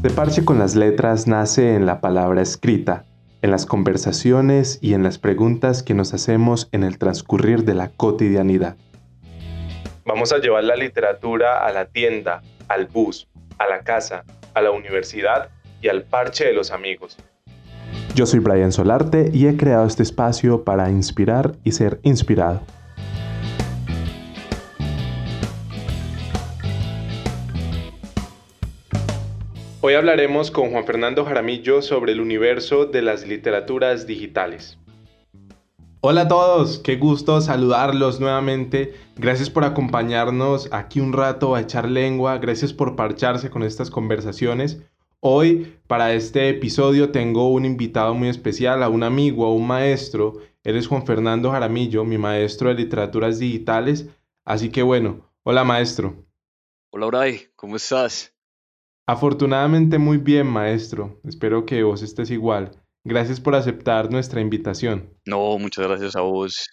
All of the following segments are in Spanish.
De Parche con las Letras nace en la palabra escrita, en las conversaciones y en las preguntas que nos hacemos en el transcurrir de la cotidianidad. Vamos a llevar la literatura a la tienda, al bus, a la casa, a la universidad y al parche de los amigos. Yo soy Brian Solarte y he creado este espacio para inspirar y ser inspirado. Hoy hablaremos con Juan Fernando Jaramillo sobre el universo de las literaturas digitales. Hola a todos, qué gusto saludarlos nuevamente. Gracias por acompañarnos aquí un rato a echar lengua, gracias por parcharse con estas conversaciones. Hoy, para este episodio, tengo un invitado muy especial, a un amigo, a un maestro. Él es Juan Fernando Jaramillo, mi maestro de literaturas digitales. Así que bueno, hola maestro. Hola Bray, ¿cómo estás? Afortunadamente muy bien, maestro. Espero que vos estés igual. Gracias por aceptar nuestra invitación. No, muchas gracias a vos.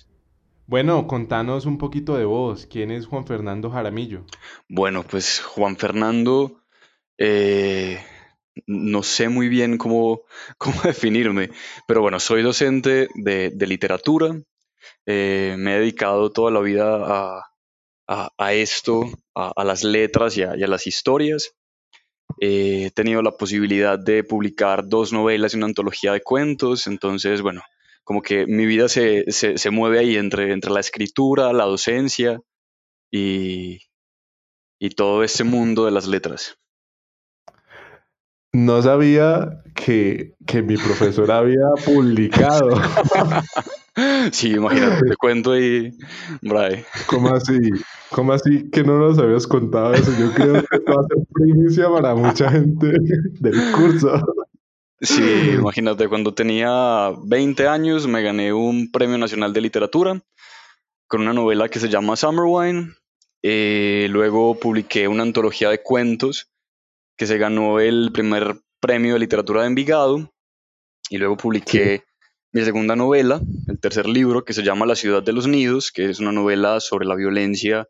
Bueno, contanos un poquito de vos. ¿Quién es Juan Fernando Jaramillo? Bueno, pues Juan Fernando, eh, no sé muy bien cómo, cómo definirme, pero bueno, soy docente de, literatura. Eh, me he dedicado toda la vida a, esto, a, las letras y a las historias. Eh, he tenido la posibilidad de publicar dos novelas y una antología de cuentos, entonces, bueno, como que mi vida se, mueve ahí entre, entre la escritura, la docencia y, y todo ese mundo de las letras. No sabía que, que mi profesor había publicado. Sí, imagínate, te cuento ahí, Bray. ¿Cómo así? ¿Cómo así que no nos habías contado eso? Yo creo que esto va a ser primicia para mucha gente del curso. Sí, imagínate, cuando tenía 20 años me gané un Premio Nacional de Literatura con una novela que se llama Summer Wine. Eh, luego publiqué una antología de cuentos que se ganó el primer premio de literatura de Envigado. Y luego publiqué mi segunda novela, el tercer libro, que se llama La ciudad de los nidos, que es una novela sobre la violencia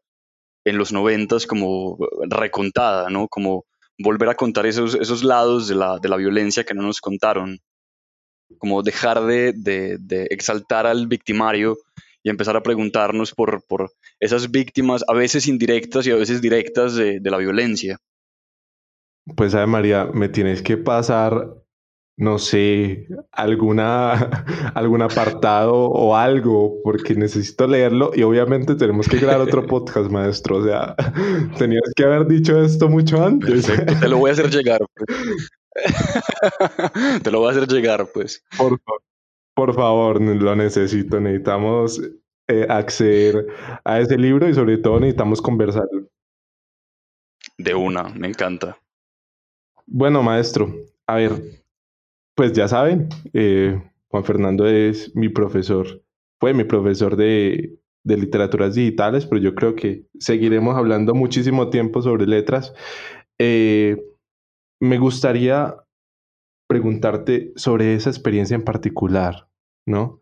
en los noventas como recontada, ¿no? Como volver a contar esos, esos lados de la, de la violencia que no nos contaron. Como dejar de, de, exaltar al victimario y empezar a preguntarnos por, por, esas víctimas, a veces indirectas y a veces directas de, de la violencia. Pues, a María, me tienes que pasar no sé, alguna, algún apartado o algo, porque necesito leerlo y obviamente tenemos que crear otro podcast, maestro. O sea, tenías que haber dicho esto mucho antes. te lo voy a hacer llegar. Pues. te lo voy a hacer llegar, pues. Por, por favor, lo necesito. Necesitamos eh, acceder a ese libro y sobre todo necesitamos conversarlo. De una, me encanta. Bueno, maestro, a ver, pues ya saben, eh, Juan Fernando es mi profesor, fue mi profesor de, literaturas digitales, pero yo creo que seguiremos hablando muchísimo tiempo sobre letras. Eh, me gustaría preguntarte sobre esa experiencia en particular, ¿no?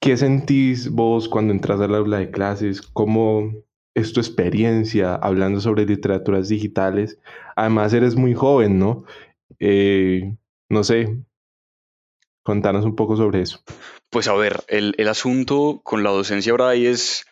¿Qué sentís vos cuando entras al aula de clases? ¿Cómo es tu experiencia hablando sobre literaturas digitales? Además, eres muy joven, ¿no? Eh, no sé, contanos un poco sobre eso. Pues a ver, el, asunto con la docencia ahora es,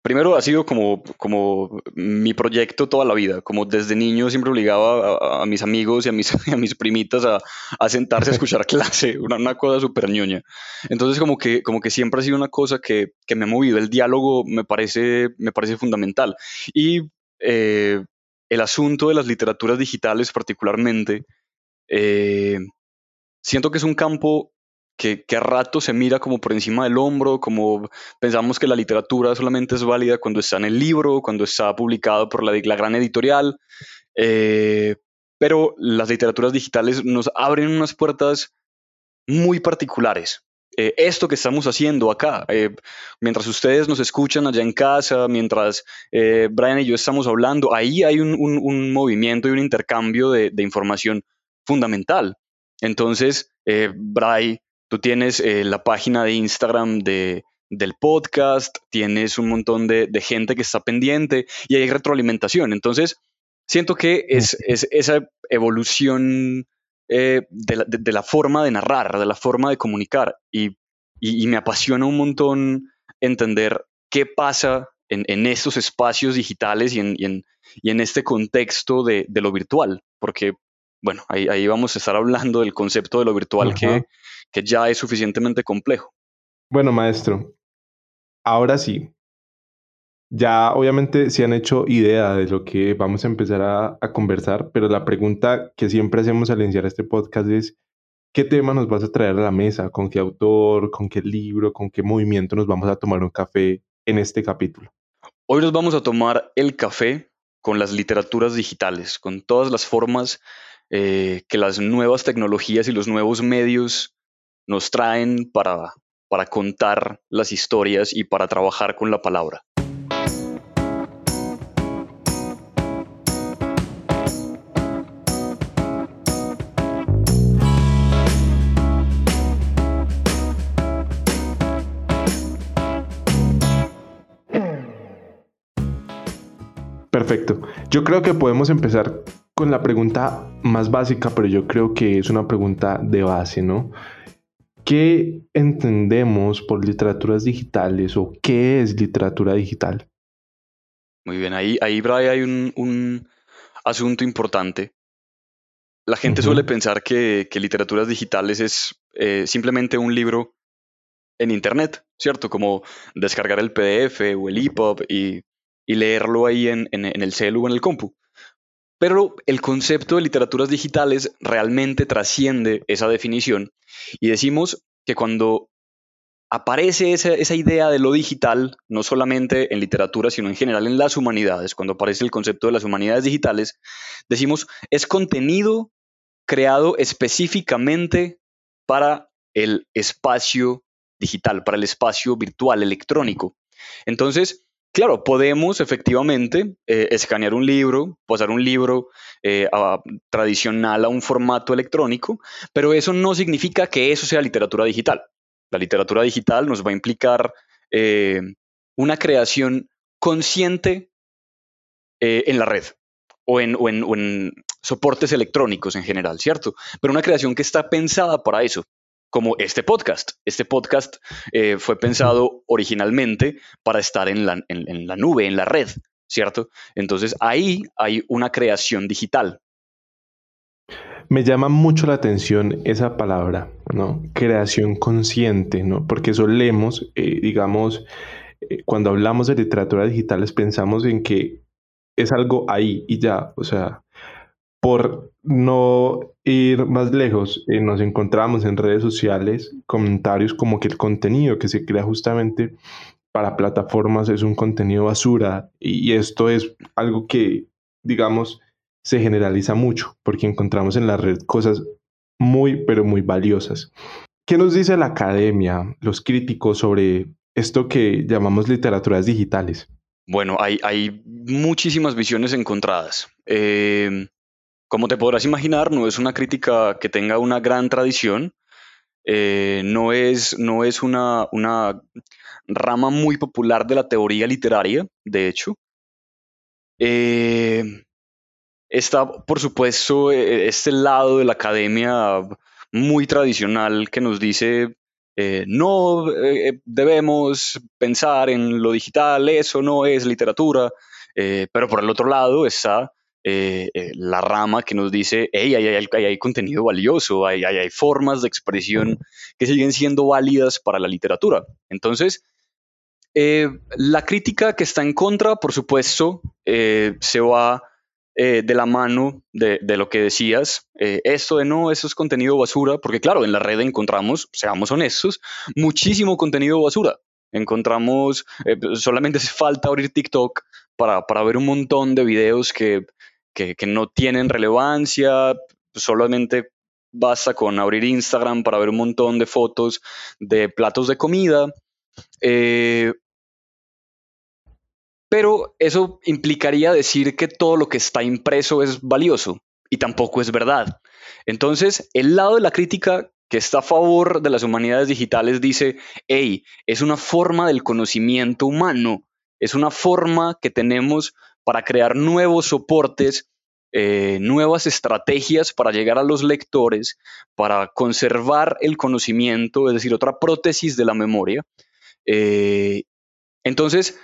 primero ha sido como, como mi proyecto toda la vida, como desde niño siempre obligaba a, mis amigos y a mis, a mis primitas a, sentarse a escuchar clase, una, cosa súper ñoña. Entonces como que, como que siempre ha sido una cosa que, me ha movido, el diálogo me parece, me parece fundamental. Y eh, el asunto de las literaturas digitales particularmente, eh, siento que es un campo que, a rato se mira como por encima del hombro, como pensamos que la literatura solamente es válida cuando está en el libro, cuando está publicado por la, gran editorial, eh, pero las literaturas digitales nos abren unas puertas muy particulares. Eh, esto que estamos haciendo acá, mientras ustedes nos escuchan allá en casa, mientras Brian y yo estamos hablando, ahí hay un, movimiento y un intercambio de información fundamental. Entonces, eh, Bray, tú tienes eh, la página de Instagram de, del podcast, tienes un montón de, gente que está pendiente y hay retroalimentación. Entonces, Siento que es, esa evolución eh, de, la, forma de narrar, de la forma de comunicar, y, me apasiona un montón entender qué pasa en, estos espacios digitales y en, este contexto de, lo virtual, porque, bueno, ahí, vamos a estar hablando del concepto de lo virtual que, que ya es suficientemente complejo. Bueno, maestro, ahora sí, ya obviamente se han hecho idea de lo que vamos a empezar a, conversar, pero la pregunta que siempre hacemos al iniciar este podcast es, ¿qué tema nos vas a traer a la mesa? ¿Con qué autor? ¿Con qué libro? ¿Con qué movimiento nos vamos a tomar un café en este capítulo? Hoy nos vamos a tomar el café con las literaturas digitales, con todas las formas eh, que las nuevas tecnologías y los nuevos medios nos traen para, para contar las historias y para trabajar con la palabra. Perfecto. Yo creo que podemos empezar con la pregunta más básica, pero yo creo que es una pregunta de base, ¿no? ¿Qué entendemos por literaturas digitales o qué es literatura digital? Muy bien, ahí, ahí Brian, hay un, asunto importante. La gente suele pensar que, literaturas digitales es eh, simplemente un libro en Internet, ¿cierto? Como descargar el PDF o el EPUB y y leerlo ahí en, el celu o en el compu. Pero el concepto de literaturas digitales realmente trasciende esa definición y decimos que cuando aparece esa, esa, idea de lo digital, no solamente en literatura, sino en general en las humanidades, cuando aparece el concepto de las humanidades digitales, decimos es contenido creado específicamente para el espacio digital, para el espacio virtual, electrónico. Entonces, Claro, podemos efectivamente eh, escanear un libro, pasar un libro eh, tradicional a un formato electrónico, pero eso no significa que eso sea literatura digital. La literatura digital nos va a implicar eh, una creación consciente en la red o en soportes electrónicos en general, ¿cierto? Pero una creación que está pensada para eso, como este podcast. Este podcast eh, fue pensado originalmente para estar en la, en, la nube, en la red, ¿cierto? Entonces ahí hay una creación digital. Me llama mucho la atención esa palabra, ¿no? Creación consciente, ¿no? Porque solemos, eh, digamos, eh, cuando hablamos de literatura digitales pensamos en que es algo ahí y ya, o sea, por no ir más lejos, eh, nos encontramos en redes sociales comentarios como que el contenido que se crea justamente para plataformas es un contenido basura y esto es algo que, digamos, se generaliza mucho porque encontramos en la red cosas muy, pero muy valiosas. ¿Qué nos dice la academia, los críticos sobre esto que llamamos literaturas digitales? Bueno, hay, hay muchísimas visiones encontradas. Eh, como te podrás imaginar, no es una crítica que tenga una gran tradición, eh, no es, no es una, una, rama muy popular de la teoría literaria, de hecho. Eh, está, por supuesto, e, e, este lado de la academia muy tradicional que nos dice eh, no debemos pensar en lo digital, eso no es literatura, pero por el otro lado está eh, eh, la rama que nos dice, hey, hay, hay, contenido valioso, hay, hay, formas de expresión que siguen siendo válidas para la literatura. Entonces, eh, la crítica que está en contra, por supuesto, se va de la mano de, lo que decías, esto de no, eso es contenido basura, porque claro, en la red encontramos, seamos honestos, muchísimo contenido basura. Encontramos, solamente hace falta abrir TikTok para, para, ver un montón de videos que que, no tienen relevancia, solamente basta con abrir Instagram para ver un montón de fotos de platos de comida. Eh, pero eso implicaría decir que todo lo que está impreso es valioso y tampoco es verdad. Entonces, el lado de la crítica que está a favor de las humanidades digitales dice, hey, es una forma del conocimiento humano, es una forma que tenemos para crear nuevos soportes eh, nuevas estrategias para llegar a los lectores, para conservar el conocimiento, es decir, otra prótesis de la memoria. Eh, entonces,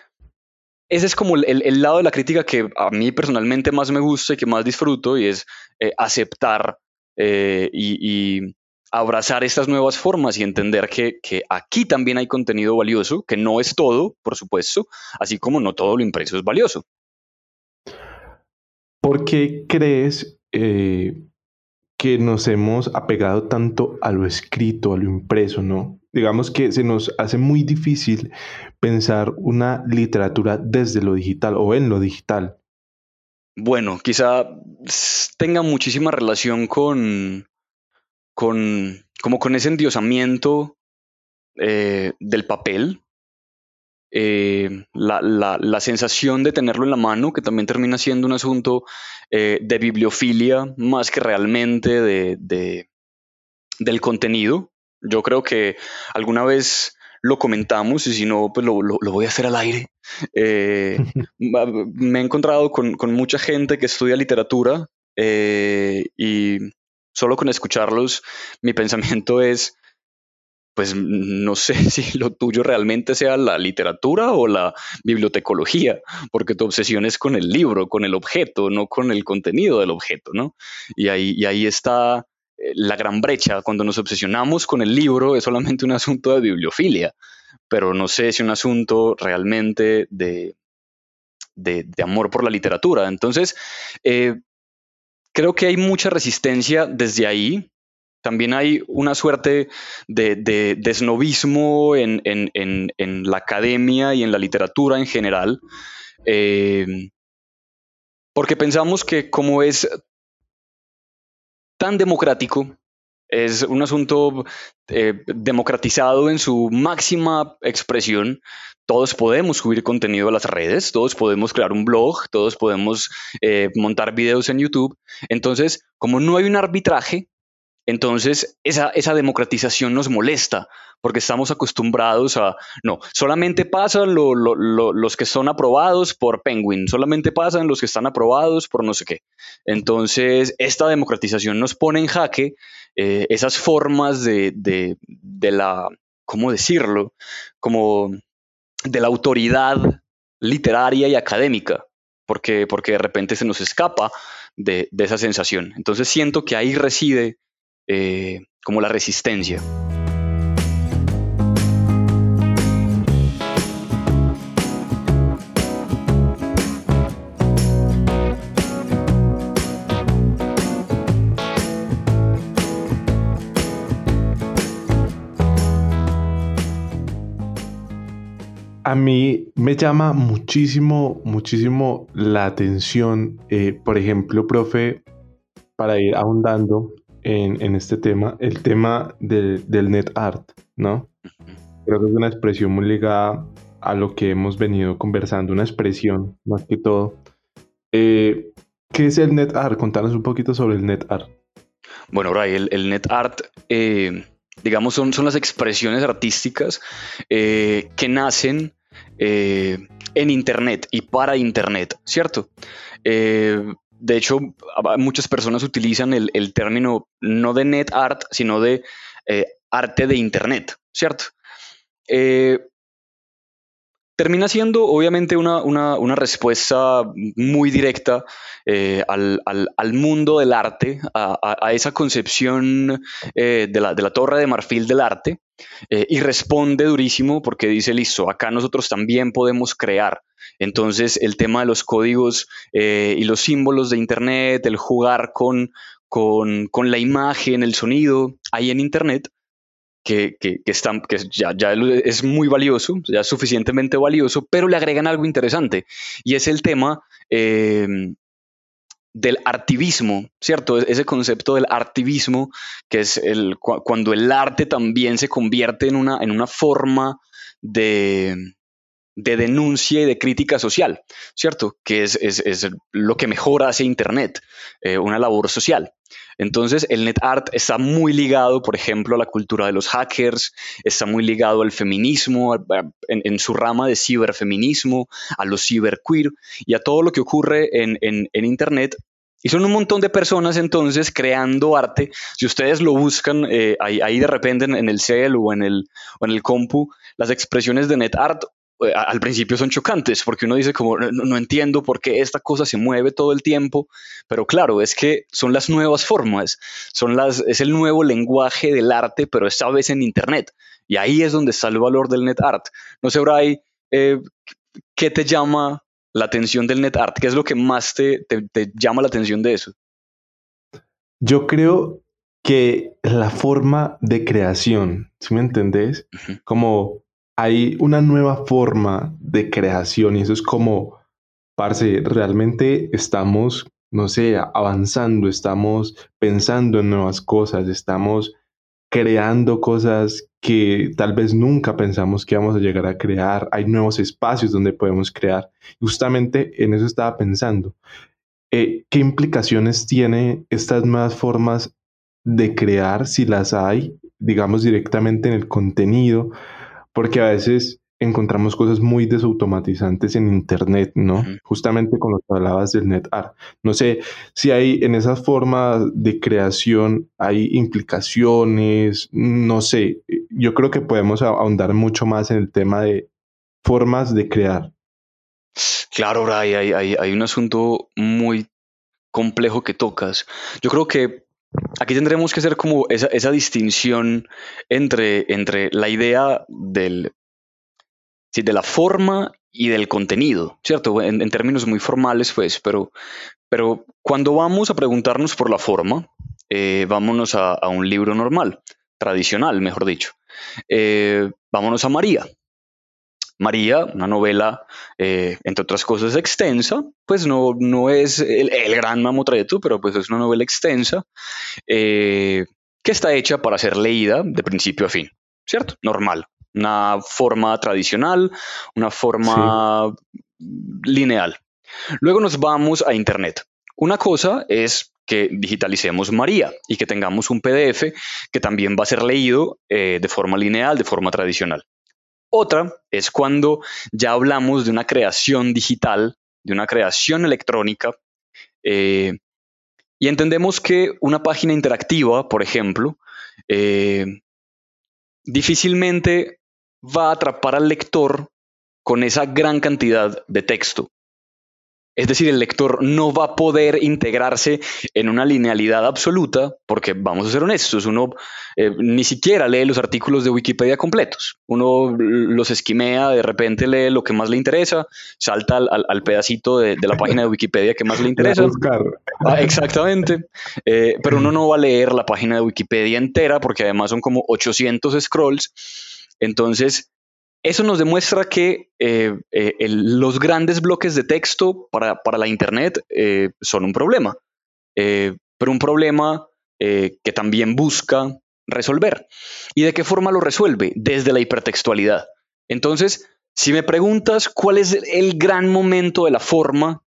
ese es como el, lado de la crítica que a mí personalmente más me gusta y que más disfruto, y es eh, aceptar y, abrazar estas nuevas formas y entender que, aquí también hay contenido valioso, que no es todo, por supuesto, así como no todo lo impreso es valioso. ¿Por qué crees eh, que nos hemos apegado tanto a lo escrito, a lo impreso, no? Digamos que se nos hace muy difícil pensar una literatura desde lo digital o en lo digital. Bueno, quizá tenga muchísima relación con, con como con ese endiosamiento eh, del papel, eh, la, sensación de tenerlo en la mano, que también termina siendo un asunto eh, de bibliofilia más que realmente de, del contenido. Yo creo que alguna vez lo comentamos y si no, pues lo, voy a hacer al aire. Eh, me he encontrado con, con, mucha gente que estudia literatura y solo con escucharlos, mi pensamiento es, pues no sé si lo tuyo realmente sea la literatura o la bibliotecología, porque tu obsesión es con el libro, con el objeto, no con el contenido del objeto, ¿no? Y ahí, y ahí está eh, la gran brecha. Cuando nos obsesionamos con el libro es solamente un asunto de bibliofilia, pero no sé si un asunto realmente de, de, amor por la literatura. Entonces, eh, creo que hay mucha resistencia desde ahí también hay una suerte de, de, en, la academia y en la literatura en general, eh, porque pensamos que como es tan democrático, es un asunto eh, democratizado en su máxima expresión. Todos podemos subir contenido a las redes, todos podemos crear un blog, todos podemos eh, montar videos en YouTube. Entonces, como no hay un arbitraje, entonces, esa, democratización nos molesta porque estamos acostumbrados a, no, solamente pasan los que son aprobados por Penguin, solamente pasan los que están aprobados por no sé qué. Entonces, esta democratización nos pone en jaque eh, esas formas de, de, la, ¿cómo decirlo? Como de la autoridad literaria y académica, porque, porque de repente se nos escapa de, de esa sensación. Entonces, siento que ahí reside eh, como la resistencia. A mí me llama muchísimo, muchísimo la atención, eh, por ejemplo, profe, para ir ahondando, en, este tema, el tema del net art, ¿no? Creo que es una expresión muy ligada a lo que hemos venido conversando, una expresión más que todo. Eh, ¿Qué es el net art? Contanos un poquito sobre el net art. Bueno, Ray, el, net art, eh, digamos, son, son las expresiones artísticas eh, que nacen en Internet y para Internet, ¿cierto? De hecho, muchas personas utilizan el, término no de net art, sino de eh, arte de Internet, ¿cierto? Eh, termina siendo obviamente una, respuesta muy directa eh, al, mundo del arte, a, esa concepción de, la, de, la, torre de marfil del arte, y responde durísimo porque dice, listo, acá nosotros también podemos crear. Entonces, el tema de los códigos eh, y los símbolos de Internet, el jugar con, con, la imagen, el sonido, ahí en Internet, que, que, que, que ya, ya, es muy valioso, ya es suficientemente valioso, pero le agregan algo interesante y es el tema eh, del artivismo, ¿cierto? Ese concepto del artivismo, que es el, cuando el arte también se convierte en una, en una forma de, de denuncia y de crítica social, ¿cierto? Que es, lo que mejor hace Internet, eh, una labor social. Entonces, el net art está muy ligado, por ejemplo, a la cultura de los hackers, está muy ligado al feminismo, en, su rama de ciberfeminismo, a los ciberqueer y a todo lo que ocurre en, Internet Y son un montón de personas entonces creando arte. Si ustedes lo buscan eh, ahí, de repente en, el cel o en el, o en el compu, las expresiones de NetArt al principio son chocantes porque uno dice como no, entiendo por qué esta cosa se mueve todo el tiempo, pero claro, es que son las nuevas formas, son las, es el nuevo lenguaje del arte, pero esta vez en Internet. Y ahí es donde está el valor del net art. No sé, Bray, eh, ¿qué te llama la atención del net art? ¿Qué es lo que más te, llama la atención de eso? Yo creo que la forma de creación, si me entendés? Como hay una nueva forma de creación y eso es como, parce, realmente estamos, no sé, avanzando, estamos pensando en nuevas cosas, estamos creando cosas que tal vez nunca pensamos que íbamos a llegar a crear. Hay nuevos espacios donde podemos crear. Justamente en eso estaba pensando. Eh, ¿Qué implicaciones tiene estas nuevas formas de crear, si las hay, digamos, directamente en el contenido? Porque a veces encontramos cosas muy desautomatizantes en Internet, ¿no? Justamente con lo que hablabas del NetArt. No sé si hay en esa forma de creación, hay implicaciones, no sé, yo creo que podemos ahondar mucho más en el tema de formas de crear. Claro, Ray, hay, hay, hay un asunto muy complejo que tocas. Yo creo que aquí tendremos que hacer como esa, distinción entre, entre la idea del, de la forma y del contenido, ¿cierto? En, términos muy formales, pues, pero, pero cuando vamos a preguntarnos por la forma, eh, vámonos a, un libro normal, tradicional, mejor dicho. Eh, vámonos a María, María, una novela, eh, entre otras cosas, extensa, pues no, no es el, gran mamotreto, pero pues es una novela extensa eh, que está hecha para ser leída de principio a fin, ¿cierto? Normal, una forma tradicional, una forma lineal. Luego nos vamos a Internet. Una cosa es que digitalicemos María y que tengamos un PDF que también va a ser leído eh, de forma lineal, de forma tradicional. Otra es cuando ya hablamos de una creación digital, de una creación electrónica, eh, y entendemos que una página interactiva, por ejemplo, eh, difícilmente va a atrapar al lector con esa gran cantidad de texto. Es decir, el lector no va a poder integrarse en una linealidad absoluta porque, vamos a ser honestos, uno eh, ni siquiera lee los artículos de Wikipedia completos. Uno los esquimea, de repente lee lo que más le interesa, salta al, pedacito de, la página de Wikipedia que más le interesa. Ah, exactamente. Eh, pero uno no va a leer la página de Wikipedia entera porque además son como 800 scrolls. Entonces, eso nos demuestra que eh, eh, los grandes bloques de texto para, la Internet eh, son un problema, pero un problema que también busca resolver. ¿Y de qué forma lo resuelve? Desde la hipertextualidad. Entonces, si me preguntas cuál es el gran momento de la forma,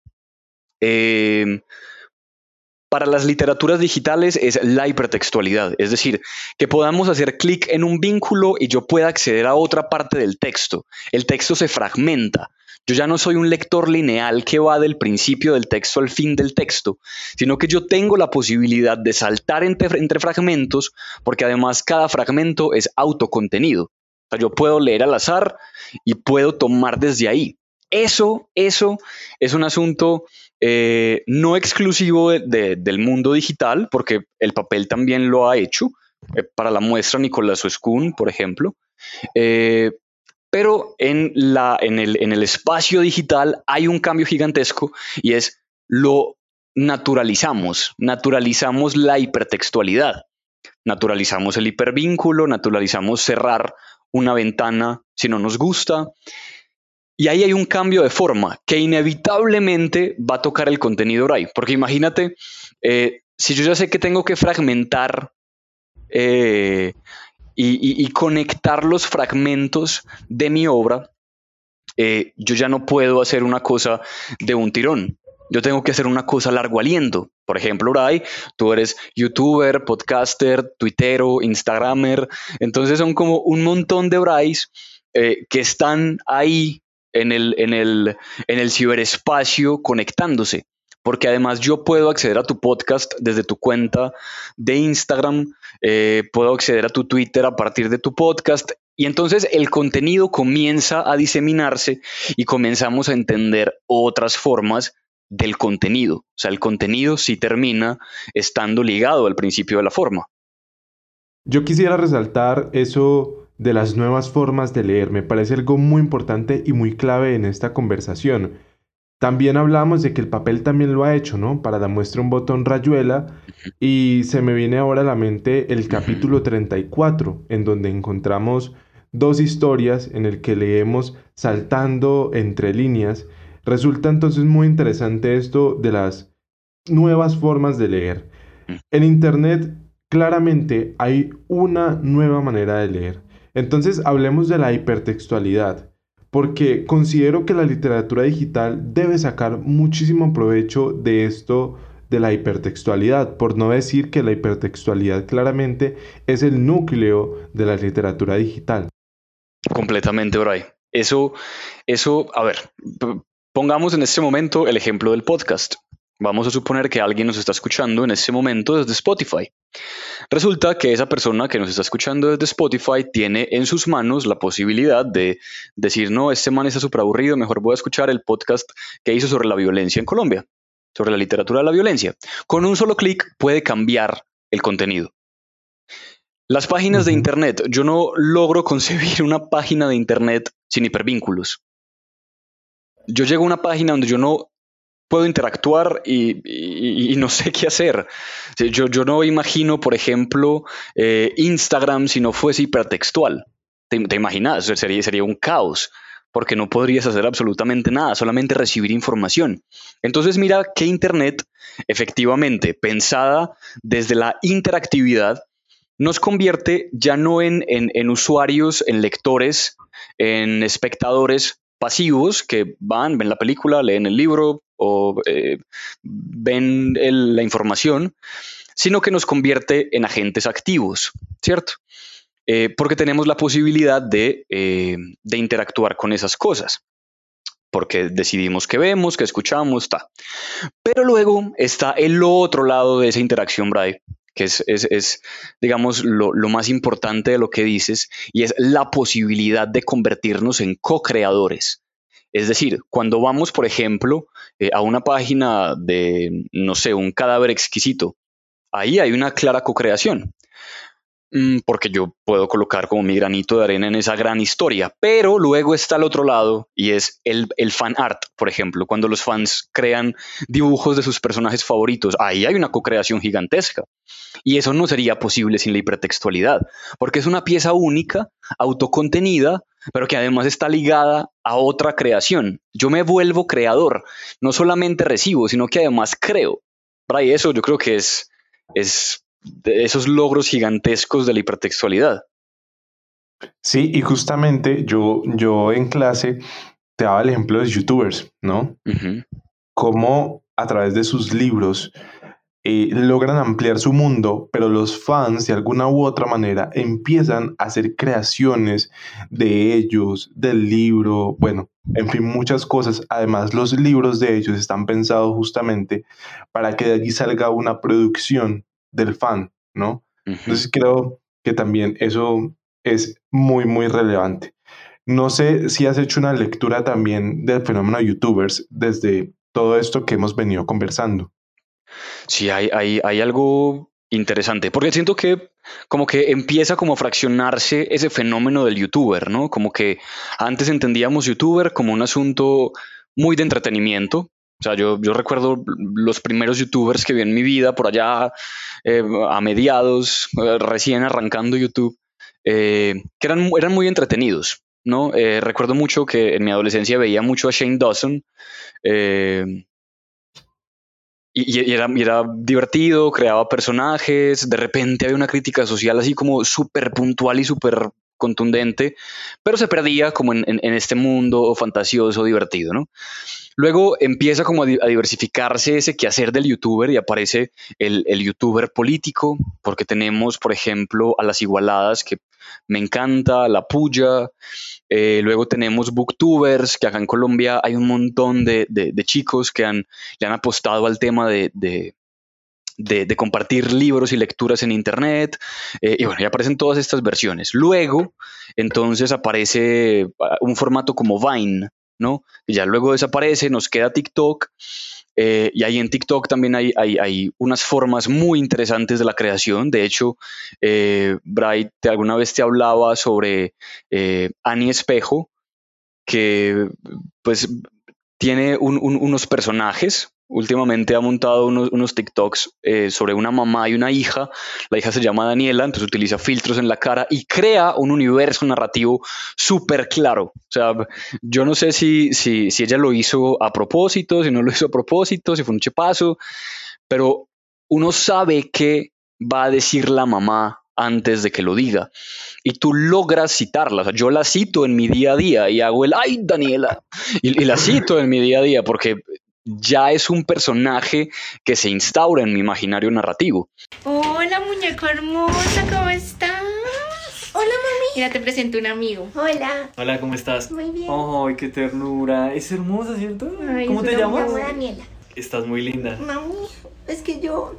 para las literaturas digitales es la hipertextualidad, es decir, que podamos hacer clic en un vínculo y yo pueda acceder a otra parte del texto. El texto se fragmenta. Yo ya no soy un lector lineal que va del principio del texto al fin del texto, sino que yo tengo la posibilidad de saltar entre, fragmentos, porque además cada fragmento es autocontenido. O yo puedo leer al azar y puedo tomar desde ahí. Eso, eso es un asunto eh, no exclusivo del mundo digital, porque el papel también lo ha hecho, eh, para la muestra Nicolás Oskun, por ejemplo. Eh, pero en, el, en el espacio digital hay un cambio gigantesco y es lo naturalizamos, naturalizamos la hipertextualidad, naturalizamos el hipervínculo, naturalizamos cerrar una ventana si no nos gusta, y ahí hay un cambio de forma que inevitablemente va a tocar el contenido ahí. Porque imagínate, eh, si yo ya sé que tengo que fragmentar eh, y, conectar los fragmentos de mi obra, eh, yo ya no puedo hacer una cosa de un tirón. Yo tengo que hacer una cosa largo aliento. Por ejemplo, Uray, tú eres youtuber, podcaster, twittero, instagramer. Entonces son como un montón de Urays que están ahí en el, en el, en el ciberespacio conectándose. porque además yo puedo acceder a tu podcast desde tu cuenta de Instagram, eh, puedo acceder a tu Twitter a partir de tu podcast y entonces el contenido comienza a diseminarse y comenzamos a entender otras formas del contenido. O sea, el contenido sí termina estando ligado al principio de la forma. Yo quisiera resaltar eso de las nuevas formas de leer. Me parece algo muy importante y muy clave en esta conversación. También hablamos de que el papel también lo ha hecho, ¿no? Para la muestra un botón rayuela y se me viene ahora a la mente el capítulo 34, en donde encontramos dos historias en el que leemos saltando entre líneas. Resulta entonces muy interesante esto de las nuevas formas de leer. En Internet claramente hay una nueva manera de leer. Entonces hablemos de la hipertextualidad porque considero que la literatura digital debe sacar muchísimo provecho de esto de la hipertextualidad, por no decir que la hipertextualidad claramente es el núcleo de la literatura digital. Completamente, Bray. Eso, eso, a ver, pongamos en este momento el ejemplo del podcast. Vamos a suponer que alguien nos está escuchando en este momento desde Spotify. Resulta que esa persona que nos está escuchando desde Spotify tiene en sus manos la posibilidad de decir, no, este man está súper aburrido, mejor voy a escuchar el podcast que hizo sobre la violencia en Colombia, sobre la literatura de la violencia. Con un solo clic puede cambiar el contenido. Las páginas de Internet, yo no logro concebir una página de Internet sin hipervínculos. Yo llego a una página donde yo no puedo interactuar y, no sé qué hacer. Yo, yo no imagino, por ejemplo, eh, Instagram si no fuese hipertextual. ¿Te, imaginas? Sería, sería un caos porque no podrías hacer absolutamente nada, solamente recibir información. Entonces mira que Internet, efectivamente, pensada desde la interactividad, nos convierte ya no en, en usuarios, en lectores, en espectadores pasivos que van, ven la película, leen el libro, o eh, ven la información, sino que nos convierte en agentes activos, ¿cierto? Eh, porque tenemos la posibilidad de, eh, de, interactuar con esas cosas, porque decidimos que vemos, que escuchamos, está. Pero luego está el otro lado de esa interacción, Bray, que es, es, digamos, lo, lo, más importante de lo que dices, y es la posibilidad de convertirnos en co-creadores. Es decir, cuando vamos, por ejemplo, eh, a una página de, no sé, un cadáver exquisito, ahí hay una clara co-creación, mm, porque yo puedo colocar como mi granito de arena en esa gran historia, pero luego está el otro lado y es el, el fan art, por ejemplo, cuando los fans crean dibujos de sus personajes favoritos, ahí hay una co-creación gigantesca. Y eso no sería posible sin la hipertextualidad, porque es una pieza única, autocontenida, pero que además está ligada a otra creación. Yo me vuelvo creador, no solamente recibo, sino que además creo. Y eso yo creo que es, es de esos logros gigantescos de la hipertextualidad. Sí, y justamente yo, yo en clase te daba el ejemplo de youtubers, ¿no? Cómo a través de sus libros eh, logran ampliar su mundo, pero los fans de alguna u otra manera empiezan a hacer creaciones de ellos, del libro, bueno, en fin, muchas cosas. Además, los libros de ellos están pensados justamente para que de allí salga una producción del fan, ¿no? Entonces creo que también eso es muy, muy relevante. No sé si has hecho una lectura también del fenómeno de youtubers desde todo esto que hemos venido conversando. Sí, hay, hay, hay algo interesante, porque siento que como que empieza como a fraccionarse ese fenómeno del youtuber, ¿no? Como que antes entendíamos youtuber como un asunto muy de entretenimiento. O sea, yo, yo recuerdo los primeros youtubers que vi en mi vida por allá eh, a mediados, eh, recién arrancando YouTube, eh, que eran, eran muy entretenidos, ¿no? recuerdo mucho que en mi adolescencia veía mucho a Shane Dawson, y, era, divertido, creaba personajes, de repente había una crítica social así como súper puntual y súper contundente, pero se perdía como en, este mundo fantasioso, divertido, ¿no? Luego empieza como a, diversificarse ese quehacer del youtuber y aparece el, youtuber político, porque tenemos, por ejemplo, a las igualadas, que me encanta, la puya. Eh, luego tenemos booktubers, que acá en Colombia hay un montón de, chicos que han, le han apostado al tema de, de, compartir libros y lecturas en Internet. Eh, y bueno, ya aparecen todas estas versiones. Luego, entonces aparece ah, un formato como Vine, ¿no? Y ya luego desaparece, nos queda TikTok. Eh, y ahí en TikTok también hay, hay, unas formas muy interesantes de la creación. De hecho, eh, Bright alguna vez te hablaba sobre eh, Annie Espejo, que pues tiene unos personajes últimamente ha montado unos, TikToks eh, sobre una mamá y una hija. La hija se llama Daniela, entonces utiliza filtros en la cara y crea un universo narrativo súper claro. O sea, yo no sé si, si, si, ella lo hizo a propósito, si no lo hizo a propósito, si fue un chepazo, pero uno sabe qué va a decir la mamá antes de que lo diga. Y tú logras citarla. O sea, yo la cito en mi día a día y hago el, ay, Daniela. Y, y, la cito en mi día a día porque ya es un personaje que se instaura en mi imaginario narrativo. Hola, muñeco hermosa, ¿cómo estás? Hola, mami. Mira, te presento un amigo. Hola. Hola, ¿cómo estás? Muy bien. Ay, qué ternura. Es hermosa, ¿cierto? ¿Cómo te llamas? Me llamo Daniela. Estás muy linda. Mami, es que yo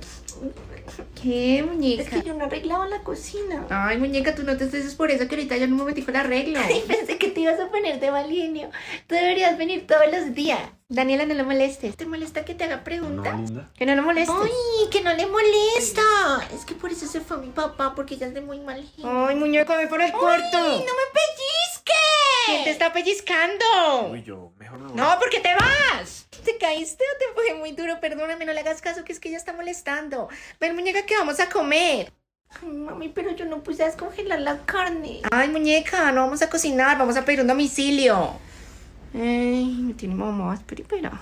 ¿Qué, muñeca? Es que yo no arreglaba la cocina. Ay, muñeca, tú no te estreses por eso, que ahorita yo no me momentico la arreglo. Ay, pensé que te ibas a poner de valinio. Tú deberías venir todos los días. Daniela, no lo molestes. ¿Te molesta que te haga preguntas? que no lo molestes. Ay, que no le molesta. Es que por eso se fue mi papá, porque ella es de muy mal genio. Ay, muñeco, ve por el cuarto. Ay, no me pellizques. ¿Quién te está pellizcando? Uy, yo, mejor no. No, ¿por qué te vas? ¿Te caíste o te fue muy duro? Perdóname, no le hagas caso, que es que ella está molestando. Ven, muñeca, que vamos a comer. Ay, mami, pero yo no puse a descongelar la carne. Ay, muñeca, no vamos a cocinar, vamos a pedir un domicilio. Ay, tiene mamá, espera, espera.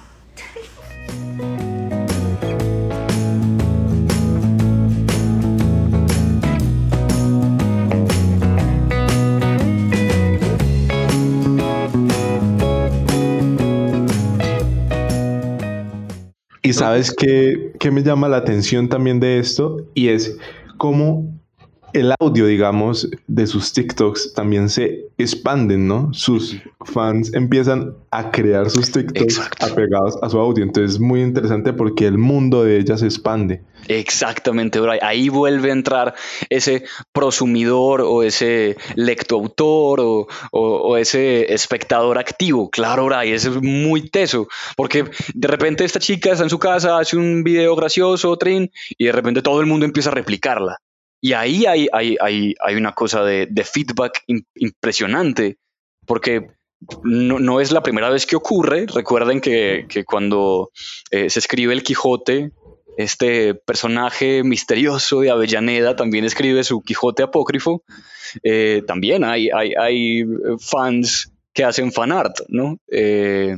Y sabes qué, qué me llama la atención también de esto, y es cómo el audio, digamos, de sus TikToks también se expanden, ¿no? Sus fans empiezan a crear sus TikToks apegados a su audio. Entonces es muy interesante porque el mundo de ella se expande. Exactamente, Bray. Ahí vuelve a entrar ese prosumidor o ese lectoautor o, o, ese espectador activo. Claro, Bray, es muy teso. Porque de repente esta chica está en su casa, hace un video gracioso, trin, y de repente todo el mundo empieza a replicarla. Y ahí hay, hay, hay, hay una cosa de, feedback impresionante, porque no, no, es la primera vez que ocurre. Recuerden que, que cuando eh, se escribe el Quijote, este personaje misterioso de Avellaneda también escribe su Quijote apócrifo. Eh, también hay, hay, hay fans que hacen fan art, ¿no? Eh,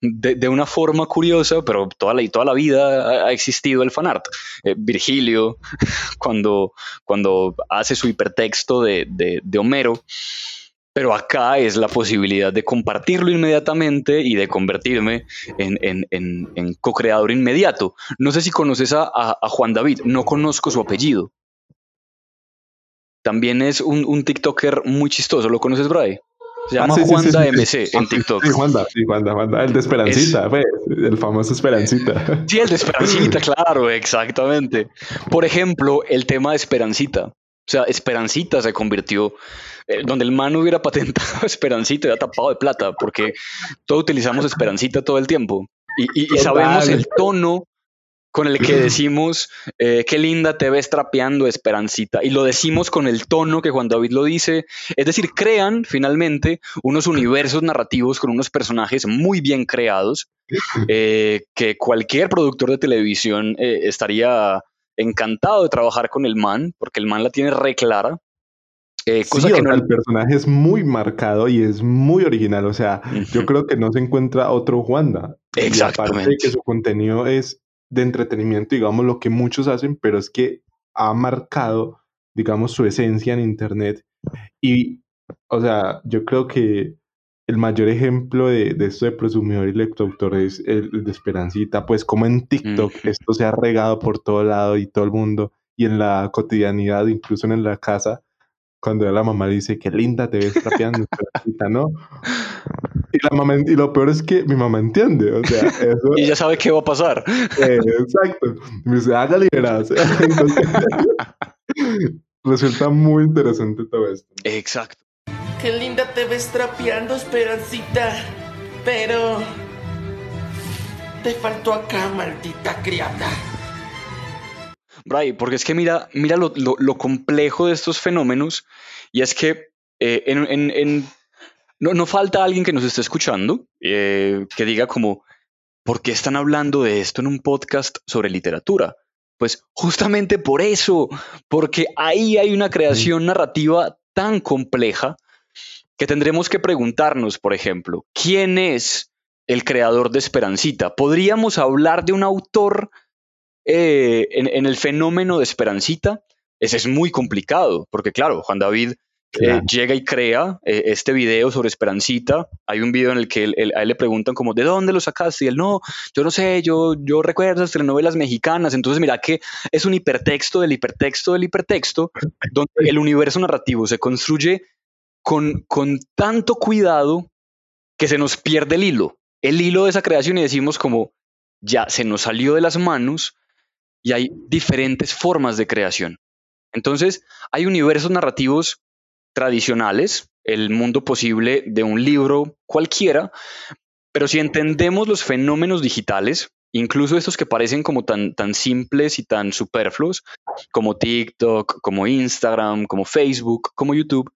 de, una forma curiosa, pero toda la, toda la vida ha, existido el fan art. Eh, Virgilio, cuando, cuando hace su hipertexto de, de, Homero, pero acá es la posibilidad de compartirlo inmediatamente y de convertirme en, en, en, co-creador inmediato. No sé si conoces a, a, Juan David, no conozco su apellido. También es un, un TikToker muy chistoso, ¿lo conoces, Bray? Se llama ah, Juanda MC en TikTok. Sí, Juanda, sí, Juanda, Juanda. El de Esperancita, pues, el famoso Esperancita. Sí, el de Esperancita, claro, exactamente. Por ejemplo, el tema de Esperancita. O sea, Esperancita se convirtió, eh, donde el man hubiera patentado Esperancita, hubiera tapado de plata, porque todos utilizamos Esperancita todo el tiempo. Y, y sabemos el tono con el que decimos, eh, qué linda te ves trapeando, Esperancita. Y lo decimos con el tono que Juan David lo dice. Es decir, crean finalmente unos universos narrativos con unos personajes muy bien creados, eh, que cualquier productor de televisión eh, estaría encantado de trabajar con el man, porque el man la tiene re clara. cosa que el personaje es muy marcado y es muy original. O sea, yo creo que no se encuentra otro Wanda. Exactamente. Y aparte que su contenido es de entretenimiento, digamos, lo que muchos hacen, pero es que ha marcado, digamos, su esencia en Internet. Y o sea, yo creo que el mayor ejemplo de, de esto de prosumidor y lectoautor es el, el de Esperancita, pues como en TikTok esto se ha regado por todo lado y todo el mundo, y en la cotidianidad, incluso en la casa, cuando la mamá dice, qué linda te ves trapeando, Esperancita, ¿no? Y, la mamá, y lo peor es que mi mamá entiende, o sea, eso, Y ya sabe qué va a pasar. eh, exacto. Me dice, hágale, verás. Entonces, resulta muy interesante todo esto. Exacto. Qué linda te ves trapeando, Esperancita. Pero... Te faltó acá, maldita criada. Bray, porque es que mira, mira lo, lo- lo complejo de estos fenómenos y es que eh, en, en- en- no, no falta alguien que nos esté escuchando eh, que diga como, ¿por qué están hablando de esto en un podcast sobre literatura? Pues justamente por eso, porque ahí hay una creación narrativa tan compleja que tendremos que preguntarnos, por ejemplo, ¿quién es el creador de Esperancita? ¿Podríamos hablar de un autor eh, en, en el fenómeno de Esperancita? Ese es muy complicado, porque claro, Juan David eh, llega y crea eh, este video sobre Esperancita. Hay un video en el que él- él- a él le preguntan como, ¿de dónde lo sacaste? Y él, no, yo no sé, yo, yo recuerdo las telenovelas mexicanas. Entonces, mira que es un hipertexto del hipertexto del hipertexto, donde el universo narrativo se construye con, con tanto cuidado que se nos pierde el hilo, el hilo de esa creación y decimos como, ya se nos salió de las manos y hay diferentes formas de creación. Entonces, hay universos narrativos tradicionales, el mundo posible de un libro cualquiera, pero si entendemos los fenómenos digitales, incluso estos que parecen como tan, tan simples y tan superfluos, como TikTok, como Instagram, como Facebook, como YouTube,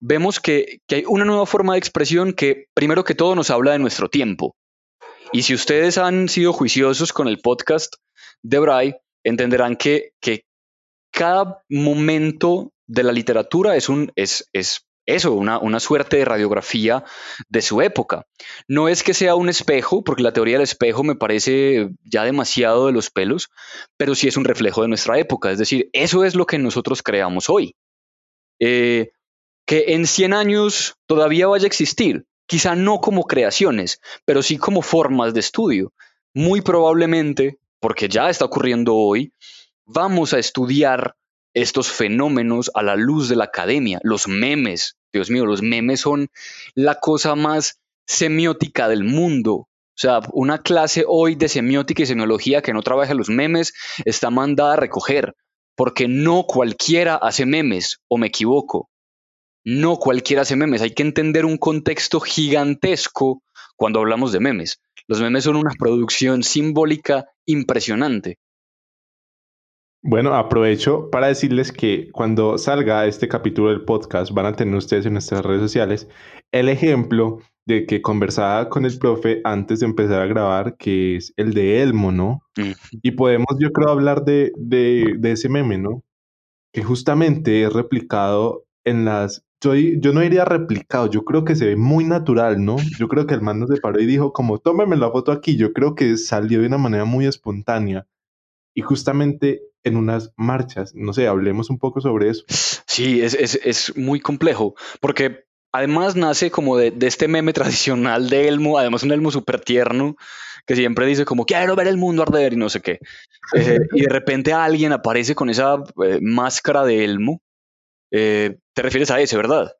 vemos que, que hay una nueva forma de expresión que primero que todo nos habla de nuestro tiempo. Y si ustedes han sido juiciosos con el podcast de Bray, entenderán que, que cada momento de la literatura es, un, es, es eso, una, una suerte de radiografía de su época. No es que sea un espejo, porque la teoría del espejo me parece ya demasiado de los pelos, pero sí es un reflejo de nuestra época. Es decir, eso es lo que nosotros creamos hoy. Eh, que en 100 años todavía vaya a existir, quizá no como creaciones, pero sí como formas de estudio. Muy probablemente, porque ya está ocurriendo hoy, vamos a estudiar estos fenómenos a la luz de la academia, los memes. Dios mío, los memes son la cosa más semiótica del mundo. O sea, una clase hoy de semiótica y semiología que no trabaja los memes está mandada a recoger, porque no cualquiera hace memes, o me equivoco. No cualquiera hace memes, hay que entender un contexto gigantesco cuando hablamos de memes. Los memes son una producción simbólica impresionante. Bueno, aprovecho para decirles que cuando salga este capítulo del podcast van a tener ustedes en nuestras redes sociales el ejemplo de que conversaba con el profe antes de empezar a grabar, que es el de Elmo, ¿no? Mm. Y podemos, yo creo, hablar de, de, de ese meme, ¿no? Que justamente es replicado en las... Yo, yo no diría replicado, yo creo que se ve muy natural, ¿no? Yo creo que el man no se paró y dijo como, tómeme la foto aquí, yo creo que salió de una manera muy espontánea. Y justamente en unas marchas, no sé, hablemos un poco sobre eso. Sí, es, es, es muy complejo, porque además nace como de, de, este meme tradicional de Elmo, además un Elmo súper tierno, que siempre dice como, quiero ver el mundo arder y no sé qué. Eh, y de repente alguien aparece con esa eh, máscara de Elmo. Eh, Te refieres a ese, ¿verdad?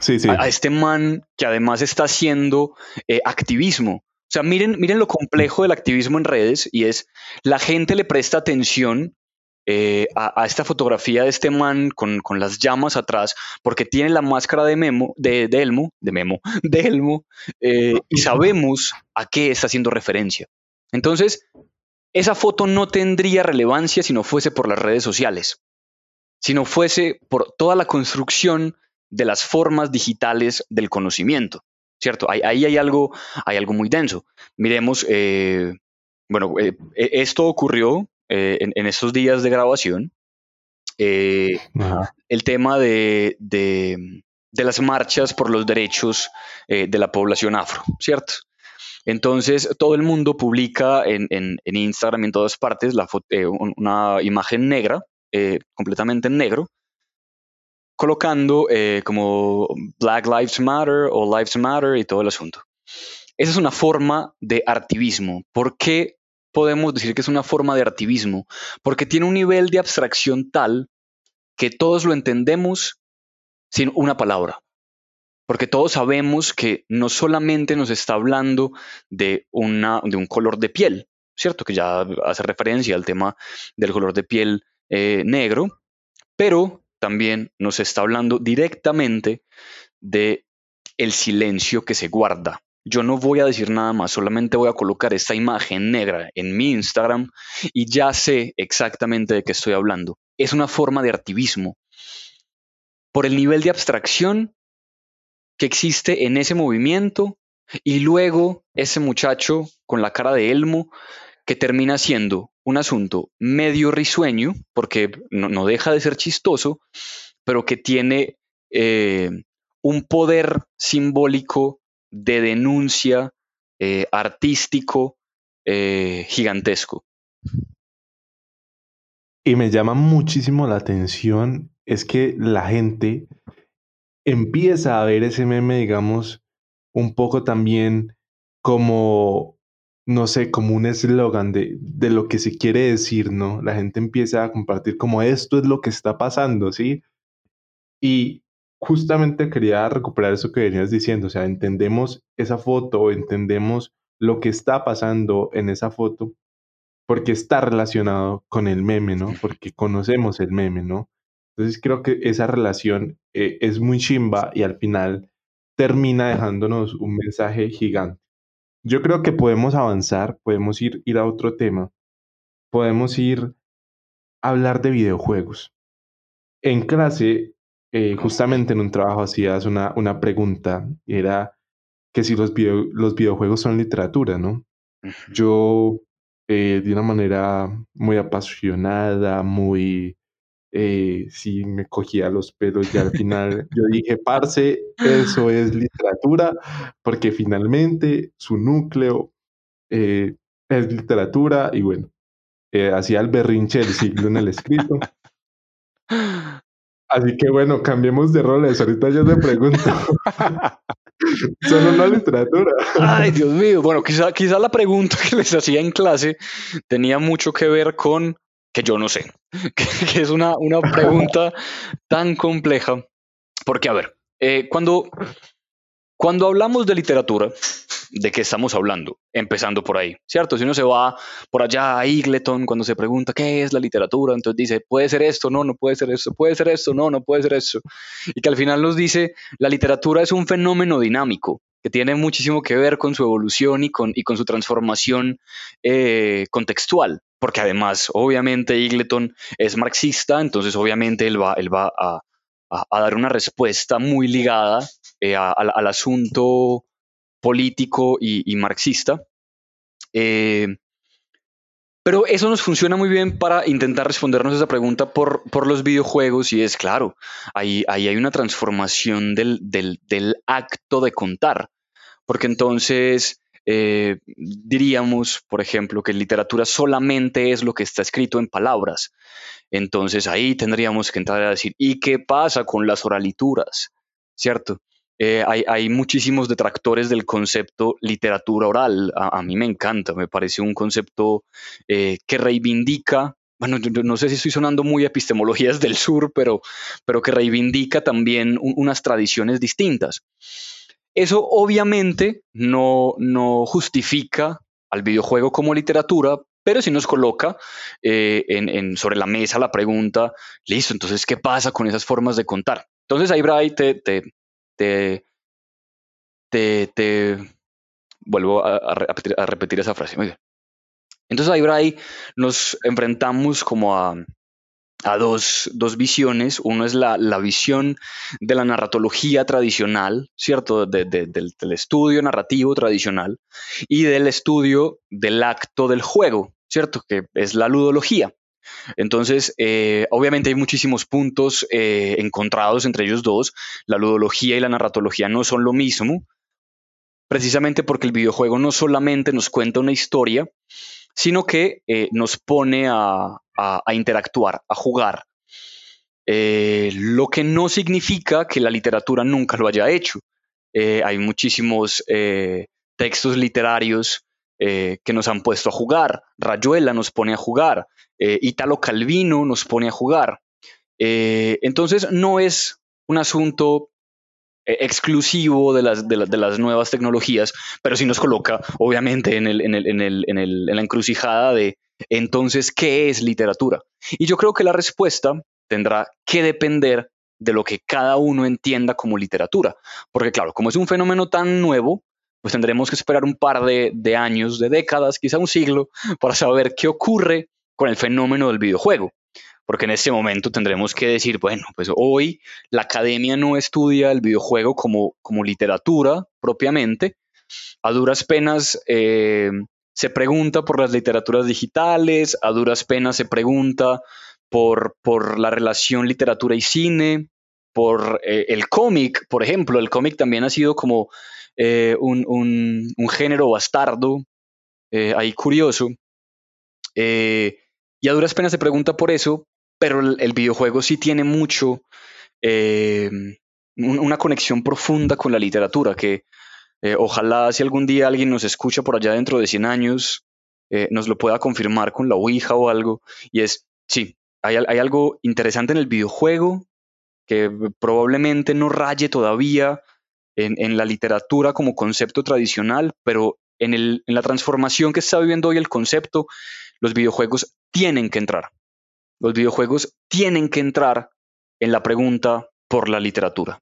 Sí, sí. A, a este man que además está haciendo eh, activismo. O sea, miren, miren lo complejo del activismo en redes y es la gente le presta atención eh, a, a, esta fotografía de este man con, con, las llamas atrás porque tiene la máscara de Memo, de, de Elmo, de Memo, de Elmo, eh, y sabemos a qué está haciendo referencia. Entonces, esa foto no tendría relevancia si no fuese por las redes sociales, si no fuese por toda la construcción de las formas digitales del conocimiento. ¿cierto? Ahí, ahí, hay, algo, hay algo muy denso. Miremos, eh, bueno, eh, esto ocurrió eh, en, en, estos días de grabación. El tema de, de, de, las marchas por los derechos de la población afro, ¿cierto? Entonces, todo el mundo publica en, en, en Instagram y en todas partes la una imagen negra, eh, completamente en negro, colocando eh, como Black Lives Matter o Lives Matter y todo el asunto. Esa es una forma de artivismo. ¿Por qué podemos decir que es una forma de artivismo? Porque tiene un nivel de abstracción tal que todos lo entendemos sin una palabra. Porque todos sabemos que no solamente nos está hablando de, una, de un color de piel, ¿cierto? Que ya hace referencia al tema del color de piel eh, negro, pero también nos está hablando directamente de el silencio que se guarda. Yo no voy a decir nada más, solamente voy a colocar esta imagen negra en mi Instagram y ya sé exactamente de qué estoy hablando. Es una forma de artivismo. Por el nivel de abstracción que existe en ese movimiento y luego ese muchacho con la cara de Elmo que termina siendo un asunto medio risueño, porque no, deja de ser chistoso, pero que tiene eh, un poder simbólico de denuncia eh, artístico eh, gigantesco. Y me llama muchísimo la atención es que la gente empieza a ver ese meme, digamos, un poco también como, no sé, como un eslogan de, de lo que se quiere decir, ¿no? La gente empieza a compartir como esto es lo que está pasando, ¿sí? Y justamente quería recuperar eso que venías diciendo, o sea, entendemos esa foto, entendemos lo que está pasando en esa foto, porque está relacionado con el meme, ¿no? Porque conocemos el meme, ¿no? Entonces creo que esa relación eh, es muy chimba y al final termina dejándonos un mensaje gigante. Yo creo que podemos avanzar, podemos ir, ir a otro tema, podemos ir a hablar de videojuegos. En clase, eh, justamente en un trabajo hacías una, una pregunta, era que si los, los videojuegos son literatura, ¿no? Yo, eh, de una manera muy apasionada, muy eh, sí me cogía los pelos y al final yo dije, parce, eso es literatura, porque finalmente su núcleo eh, es literatura y bueno, eh, hacía el berrinche del siglo en el escrito. Así que bueno, cambiemos de roles. Ahorita yo te pregunto. ¿Son una literatura? Ay, Dios mío. Bueno, quizá, quizá la pregunta que les hacía en clase tenía mucho que ver con que yo no sé, que, es una, una pregunta tan compleja, porque a ver, eh, cuando, cuando hablamos de literatura, ¿de qué estamos hablando? Empezando por ahí, ¿cierto? Si uno se va por allá a Igleton cuando se pregunta qué es la literatura, entonces dice, puede ser esto, no, no puede ser esto, puede ser esto, no, no puede ser eso. Y que al final nos dice, la literatura es un fenómeno dinámico que tiene muchísimo que ver con su evolución y con, y con su transformación eh, contextual, porque además, obviamente, Igleton es marxista, entonces obviamente él va, él va a, dar una respuesta muy ligada eh, al, asunto político y, marxista. Eh, pero eso nos funciona muy bien para intentar respondernos esa pregunta por, por los videojuegos y es claro, ahí, ahí hay una transformación del, del, del, acto de contar, porque entonces eh, diríamos, por ejemplo, que literatura solamente es lo que está escrito en palabras. Entonces ahí tendríamos que entrar a decir, ¿y qué pasa con las oralituras? ¿Cierto? Eh, hay, muchísimos detractores del concepto literatura oral. A, mí me encanta, me parece un concepto eh, que reivindica, bueno, no sé si estoy sonando muy epistemologías del sur, pero, pero que reivindica también unas tradiciones distintas. Eso obviamente no, no justifica al videojuego como literatura, pero sí nos coloca eh, sobre la mesa la pregunta, listo, entonces, ¿qué pasa con esas formas de contar? Entonces ahí, Bray, te, te, te, vuelvo a, repetir, esa frase. Muy bien. Entonces ahí, Bray, nos enfrentamos como a, a dos, visiones. Uno es la, visión de la narratología tradicional, ¿cierto? del, estudio narrativo tradicional y del estudio del acto del juego, ¿cierto? Que es la ludología. Entonces, eh, obviamente hay muchísimos puntos eh, encontrados entre ellos dos. La ludología y la narratología no son lo mismo, precisamente porque el videojuego no solamente nos cuenta una historia, sino que eh, nos pone a, a, interactuar, a jugar. eh, lo que no significa que la literatura nunca lo haya hecho. Eh, hay muchísimos textos literarios que nos han puesto a jugar. Rayuela nos pone a jugar. Italo Calvino nos pone a jugar. entonces no es un asunto exclusivo de las, de, las, nuevas tecnologías, pero sí nos coloca, obviamente, en, el, en, el, en, el, en, la encrucijada de entonces, ¿qué es literatura? Y yo creo que la respuesta tendrá que depender de lo que cada uno entienda como literatura. Porque claro, como es un fenómeno tan nuevo, pues tendremos que esperar un par de, años, de décadas, quizá un siglo, para saber qué ocurre con el fenómeno del videojuego. Porque en ese momento tendremos que decir, bueno, pues hoy la academia no estudia el videojuego como, como literatura propiamente. A duras penas eh, se pregunta por las literaturas digitales, a duras penas se pregunta por, por la relación literatura y cine, por eh, el cómic, por ejemplo. El cómic también ha sido como eh, un, género bastardo, ahí curioso. y a duras penas se pregunta por eso, pero el, videojuego sí tiene mucho, una conexión profunda con la literatura, que ojalá si algún día alguien nos escucha por allá dentro de 100 años, nos lo pueda confirmar con la Ouija o algo, y es, sí, hay, algo interesante en el videojuego que probablemente no raye todavía en, la literatura como concepto tradicional, pero en, en, la transformación que está viviendo hoy el concepto, los videojuegos tienen que entrar. Los videojuegos tienen que entrar en la pregunta por la literatura.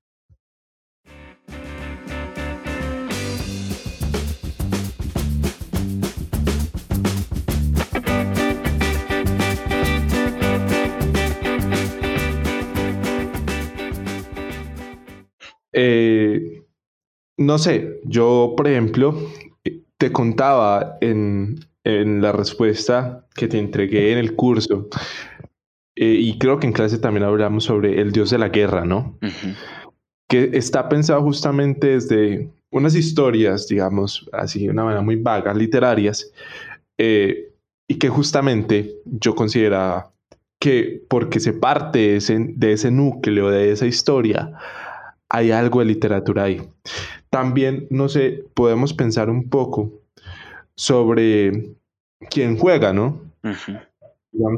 Eh, no sé, yo, por ejemplo, te contaba en, la respuesta que te entregué en el curso, eh, y creo que en clase también hablamos sobre el dios de la guerra, ¿no? Que está pensado justamente desde unas historias, digamos, así de una manera muy vaga, literarias, eh, y que justamente yo consideraba que porque se parte de ese núcleo, de esa historia, hay algo de literatura ahí. También, no sé, podemos pensar un poco sobre quién juega, ¿no?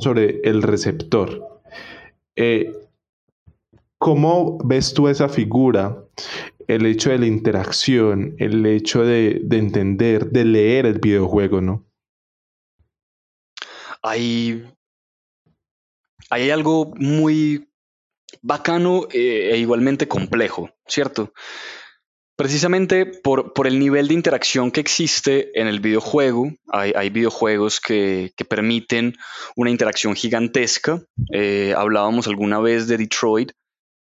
Sobre el receptor. Eh, ¿Cómo ves tú esa figura? El hecho de la interacción, el hecho de, de entender, de leer el videojuego, ¿no? Hay, hay algo muy bacano eh, e igualmente complejo, ¿cierto? Precisamente por, el nivel de interacción que existe en el videojuego, hay, videojuegos que, permiten una interacción gigantesca. Eh, hablábamos alguna vez de Detroit,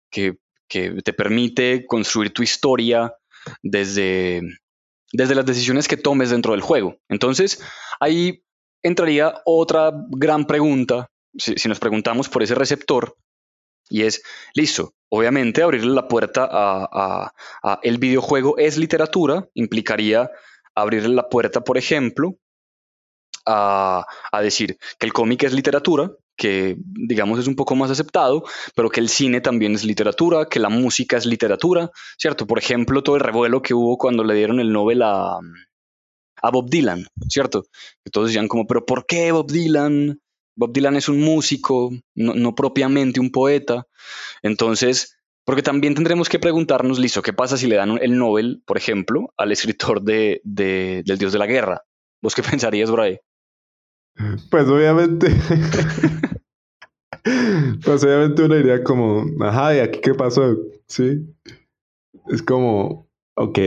que, te permite construir tu historia desde, desde las decisiones que tomes dentro del juego. Entonces, ahí entraría otra gran pregunta, si nos preguntamos por ese receptor, y es, listo, obviamente abrirle la puerta a, el videojuego es literatura, implicaría abrirle la puerta, por ejemplo, a, decir que el cómic es literatura, que digamos es un poco más aceptado, pero que el cine también es literatura, que la música es literatura, ¿cierto? Por ejemplo, todo el revuelo que hubo cuando le dieron el Nobel a, a Bob Dylan, ¿cierto? Todos decían como, pero ¿por qué Bob Dylan? Bob Dylan es un músico, no, propiamente un poeta. Entonces, porque también tendremos que preguntarnos, listo, ¿qué pasa si le dan el Nobel, por ejemplo, al escritor de, del Dios de la Guerra? ¿Vos qué pensarías ahí? Pues obviamente. pues obviamente uno diría como, ajá, ¿y aquí qué pasó? Sí. Es como, ok,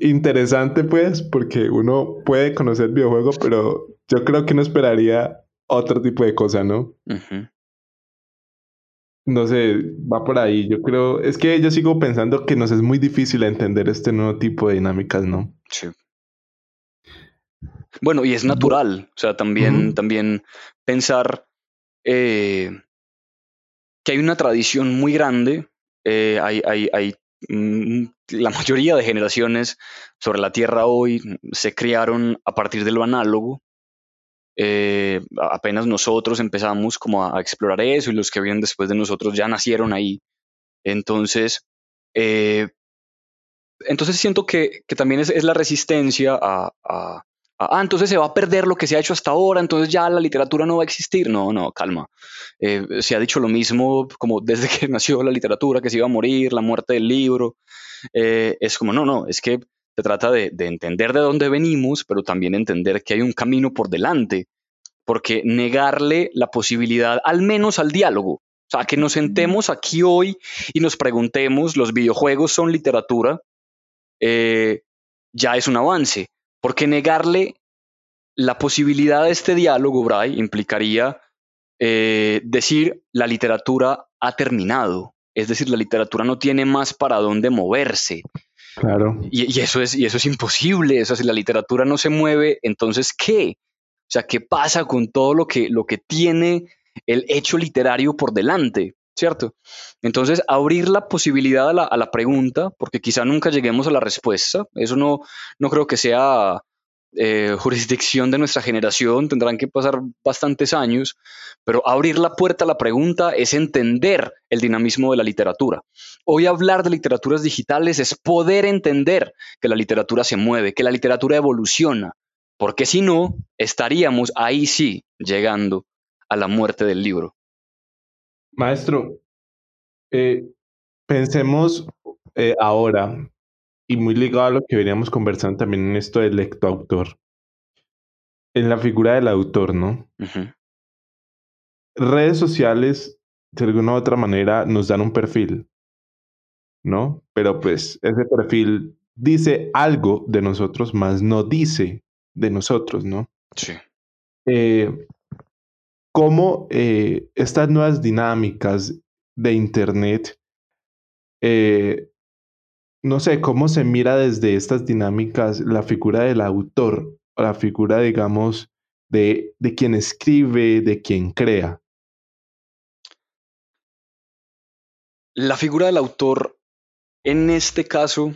interesante pues, porque uno puede conocer el videojuego, pero yo creo que no esperaría otro tipo de cosa, ¿no? No sé, va por ahí. Yo creo, es que yo sigo pensando que nos es muy difícil entender este nuevo tipo de dinámicas, ¿no? Sí. Bueno, y es natural, o sea, también, también pensar eh, que hay una tradición muy grande, eh, hay, hay, hay mm, la mayoría de generaciones sobre la Tierra hoy se criaron a partir de lo análogo, eh, apenas nosotros empezamos como a, explorar eso y los que vienen después de nosotros ya nacieron ahí. Entonces, eh, entonces siento que, también es, la resistencia a, ah, entonces se va a perder lo que se ha hecho hasta ahora, entonces ya la literatura no va a existir. No, no, calma. Eh, se ha dicho lo mismo como desde que nació la literatura, que se iba a morir, la muerte del libro. es como, no, no, es que se trata de, entender de dónde venimos, pero también entender que hay un camino por delante, porque negarle la posibilidad, al menos al diálogo, o sea, que nos sentemos aquí hoy y nos preguntemos, ¿los videojuegos son literatura? Eh, ya es un avance, porque negarle la posibilidad de este diálogo, Bray, implicaría eh, decir la literatura ha terminado, es decir, la literatura no tiene más para dónde moverse. Claro. Y, eso es, y eso es imposible. O sea, si la literatura no se mueve, entonces ¿qué? O sea, ¿qué pasa con todo lo que, lo que tiene el hecho literario por delante? ¿Cierto? Entonces, abrir la posibilidad a la, a la pregunta, porque quizá nunca lleguemos a la respuesta, eso no, no creo que sea eh, jurisdicción de nuestra generación, tendrán que pasar bastantes años, pero abrir la puerta a la pregunta es entender el dinamismo de la literatura. Hoy hablar de literaturas digitales es poder entender que la literatura se mueve, que la literatura evoluciona, porque si no, estaríamos ahí sí llegando a la muerte del libro. Maestro, eh, pensemos eh, ahora y muy ligado a lo que veníamos conversando también en esto del lectoautor. En la figura del autor, ¿no? Redes sociales, de alguna u otra manera, nos dan un perfil, ¿no? Pero pues ese perfil dice algo de nosotros, más no dice de nosotros, ¿no? Sí. Eh, cómo eh, estas nuevas dinámicas de Internet eh, no sé, cómo se mira desde estas dinámicas la figura del autor, la figura, digamos, de, de quien escribe, de quien crea. La figura del autor, en este caso,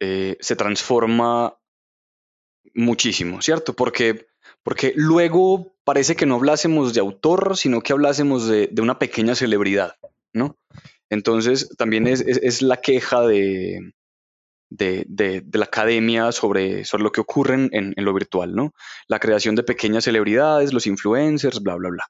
eh, se transforma muchísimo, ¿cierto? Porque, porque luego parece que no hablásemos de autor, sino que hablásemos de, de una pequeña celebridad, ¿no? Entonces, también es, la queja de, de, la academia sobre, sobre lo que ocurre en, lo virtual, ¿no? La creación de pequeñas celebridades, los influencers, bla, bla, bla.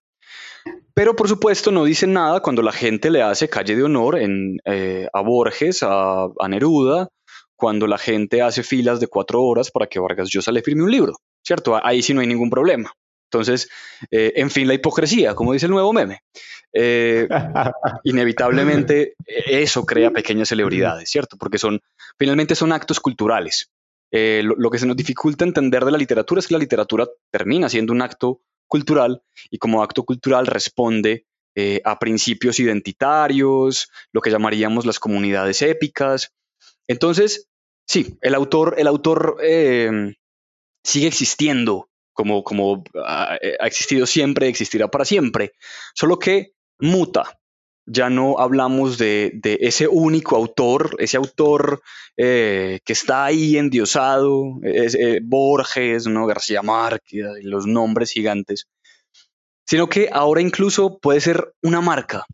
Pero por supuesto no dicen nada cuando la gente le hace calle de honor eh, a Borges, a, a, Neruda, cuando la gente hace filas de cuatro horas para que Vargas Llosa le firme un libro, ¿cierto? Ahí sí no hay ningún problema. Entonces, eh, en fin, la hipocresía, como dice el nuevo meme. Eh, inevitablemente e-, eso crea pequeñas celebridades, ¿cierto? Porque son, finalmente son actos culturales. Eh, lo, que se nos dificulta entender de la literatura es que la literatura termina siendo un acto cultural y como acto cultural responde a principios identitarios, lo que llamaríamos las comunidades épicas. Entonces, sí, el autor, el autor sigue existiendo como, como ha, existido siempre, existirá para siempre, solo que muta. Ya no hablamos de, de ese único autor, ese autor eh, que está ahí endiosado, eh, Borges, ¿no? García Márquez, los nombres gigantes, sino que ahora incluso puede ser una marca,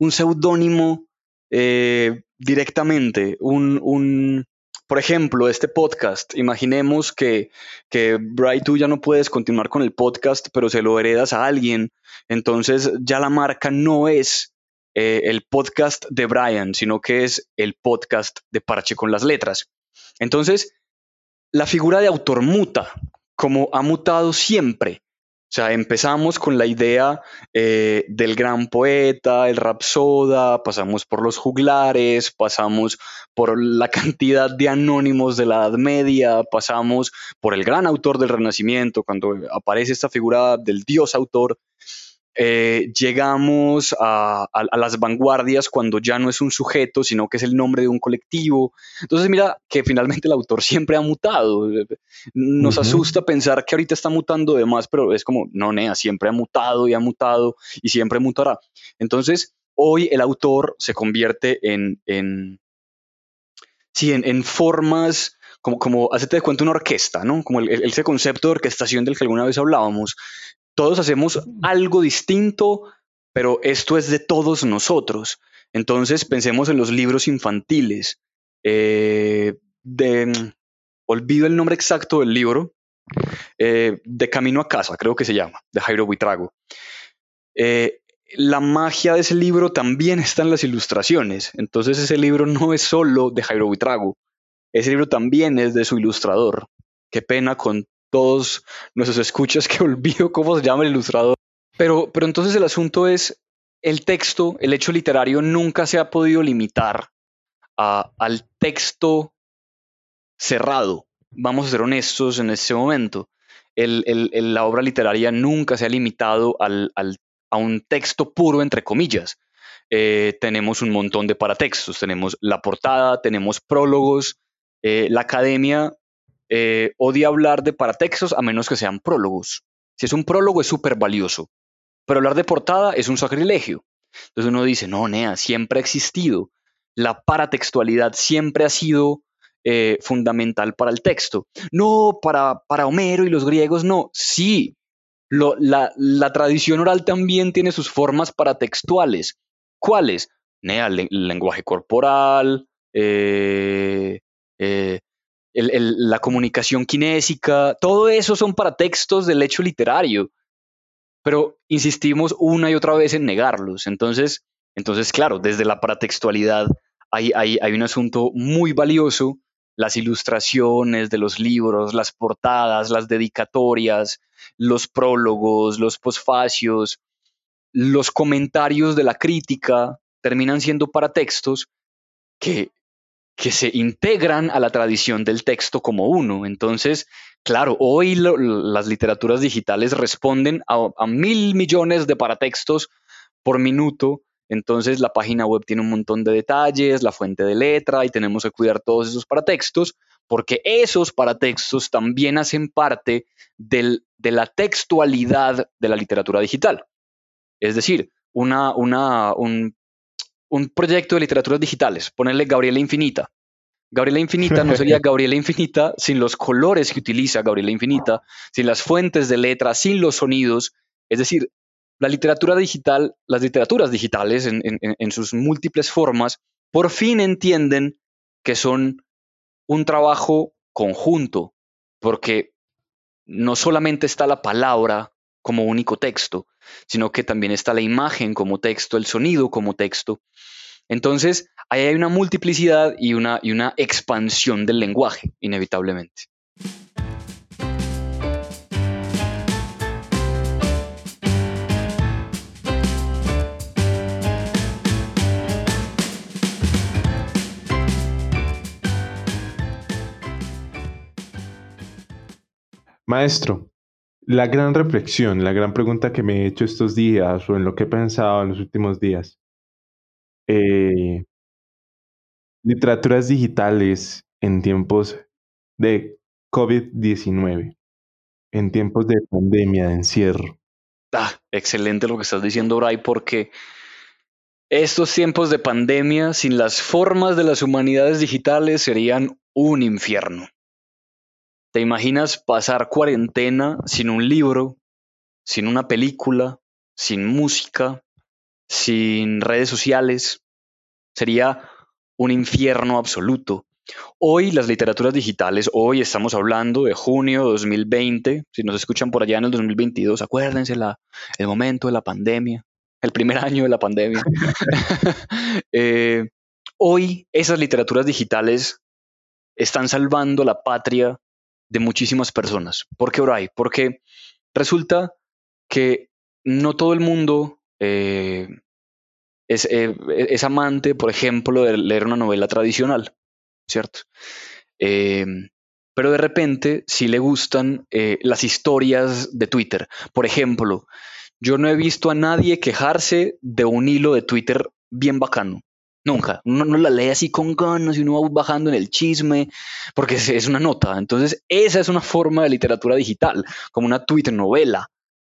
un seudónimo eh, directamente, un, un, por ejemplo, este podcast, imaginemos que, que tú ya no puedes continuar con el podcast, pero se lo heredas a alguien. Entonces ya la marca no es eh, el podcast de Brian, sino que es el podcast de Parche con las letras. Entonces, la figura de autor muta, como ha mutado siempre. Sea, empezamos con la idea eh, del gran poeta, el rapsoda, pasamos por los juglares, pasamos por la cantidad de anónimos de la Edad Media, pasamos por el gran autor del Renacimiento, cuando aparece esta figura del dios autor, eh, llegamos a, las vanguardias cuando ya no es un sujeto, sino que es el nombre de un colectivo. Entonces mira que finalmente el autor siempre ha mutado. Nos asusta pensar que ahorita está mutando de más, pero es como, no, Nea, siempre ha mutado y ha mutado y siempre mutará. Entonces hoy el autor se convierte en, en, sí, en, en formas como, como hacete de cuenta una orquesta, ¿no? Como el, ese concepto de orquestación del que alguna vez hablábamos. Todos hacemos algo distinto, pero esto es de todos nosotros. Entonces pensemos en los libros infantiles. Eh, de, olvido el nombre exacto del libro, eh, De Camino a Casa, creo que se llama, de Jairo Buitrago. Eh, la magia de ese libro también está en las ilustraciones. Entonces ese libro no es solo de Jairo Buitrago. Ese libro también es de su ilustrador. Qué pena con todos nuestros escuchas que olvido cómo se llama el ilustrador. Pero, pero entonces el asunto es, el texto, el hecho literario nunca se ha podido limitar al texto cerrado. Vamos a ser honestos en este momento. la obra literaria nunca se ha limitado al, a un texto puro, entre comillas. Eh, tenemos un montón de paratextos, tenemos la portada, tenemos prólogos. Eh, la academia eh, odia hablar de paratextos a menos que sean prólogos. Si es un prólogo es súper valioso, pero hablar de portada es un sacrilegio. Entonces uno dice, no, Nea, siempre ha existido. La paratextualidad siempre ha sido fundamental para el texto. No, para, para Homero y los griegos, no. Sí, la, tradición oral también tiene sus formas paratextuales. ¿Cuáles? el, lenguaje corporal, eh, eh, la comunicación kinésica, todo eso son paratextos del hecho literario. Pero insistimos una y otra vez en negarlos. Entonces, entonces claro, desde la paratextualidad hay, hay, hay un asunto muy valioso las ilustraciones de los libros, las portadas, las dedicatorias, los prólogos, los posfacios, los comentarios de la crítica terminan siendo para textos que, que se integran a la tradición del texto como uno. Entonces, claro, hoy las literaturas digitales responden a, mil millones de paratextos por minuto entonces la página web tiene un montón de detalles, la fuente de letra y tenemos que cuidar todos esos paratextos porque esos paratextos también hacen parte de la textualidad de la literatura digital. Es decir, una, un, proyecto de literaturas digitales, ponerle Gabriela Infinita. Gabriela Infinita no sería Gabriela Infinita sin los colores que utiliza Gabriela Infinita, sin las fuentes de letra, sin los sonidos. Es decir, la literatura digital, las literaturas digitales en, sus múltiples formas, por fin entienden que son un trabajo conjunto, porque no solamente está la palabra como único texto, sino que también está la imagen como texto, el sonido como texto. Entonces, ahí hay una multiplicidad y una, y una expansión del lenguaje, inevitablemente. Maestro, la gran reflexión, la gran pregunta que me he hecho estos días o en lo que he pensado en los últimos días. Eh, literaturas digitales en tiempos de COVID-19, en tiempos de pandemia, de encierro. Ah, excelente lo que estás diciendo, Bray, porque estos tiempos de pandemia sin las formas de las humanidades digitales serían un infierno. ¿Te imaginas pasar cuarentena sin un libro, sin una película, sin música, sin redes sociales? Sería un infierno absoluto. Hoy las literaturas digitales, hoy estamos hablando de junio de 2020, si nos escuchan por allá en el 2022, acuérdense el momento de la pandemia, el primer año de la pandemia. Eh, hoy esas literaturas digitales están salvando la patria de muchísimas personas. ¿Por qué Oray? Porque resulta que no todo el mundo eh, eh, es, amante, por ejemplo, de leer una novela tradicional, ¿cierto? Em, pero de repente sí le gustan eh, las historias de Twitter. Por ejemplo, yo no he visto a nadie quejarse de un hilo de Twitter bien bacano. Nunca. Uno no la lee así con ganas y uno va bajando en el chisme, porque es una nota. Entonces, esa es una forma de literatura digital, como una Twitter novela,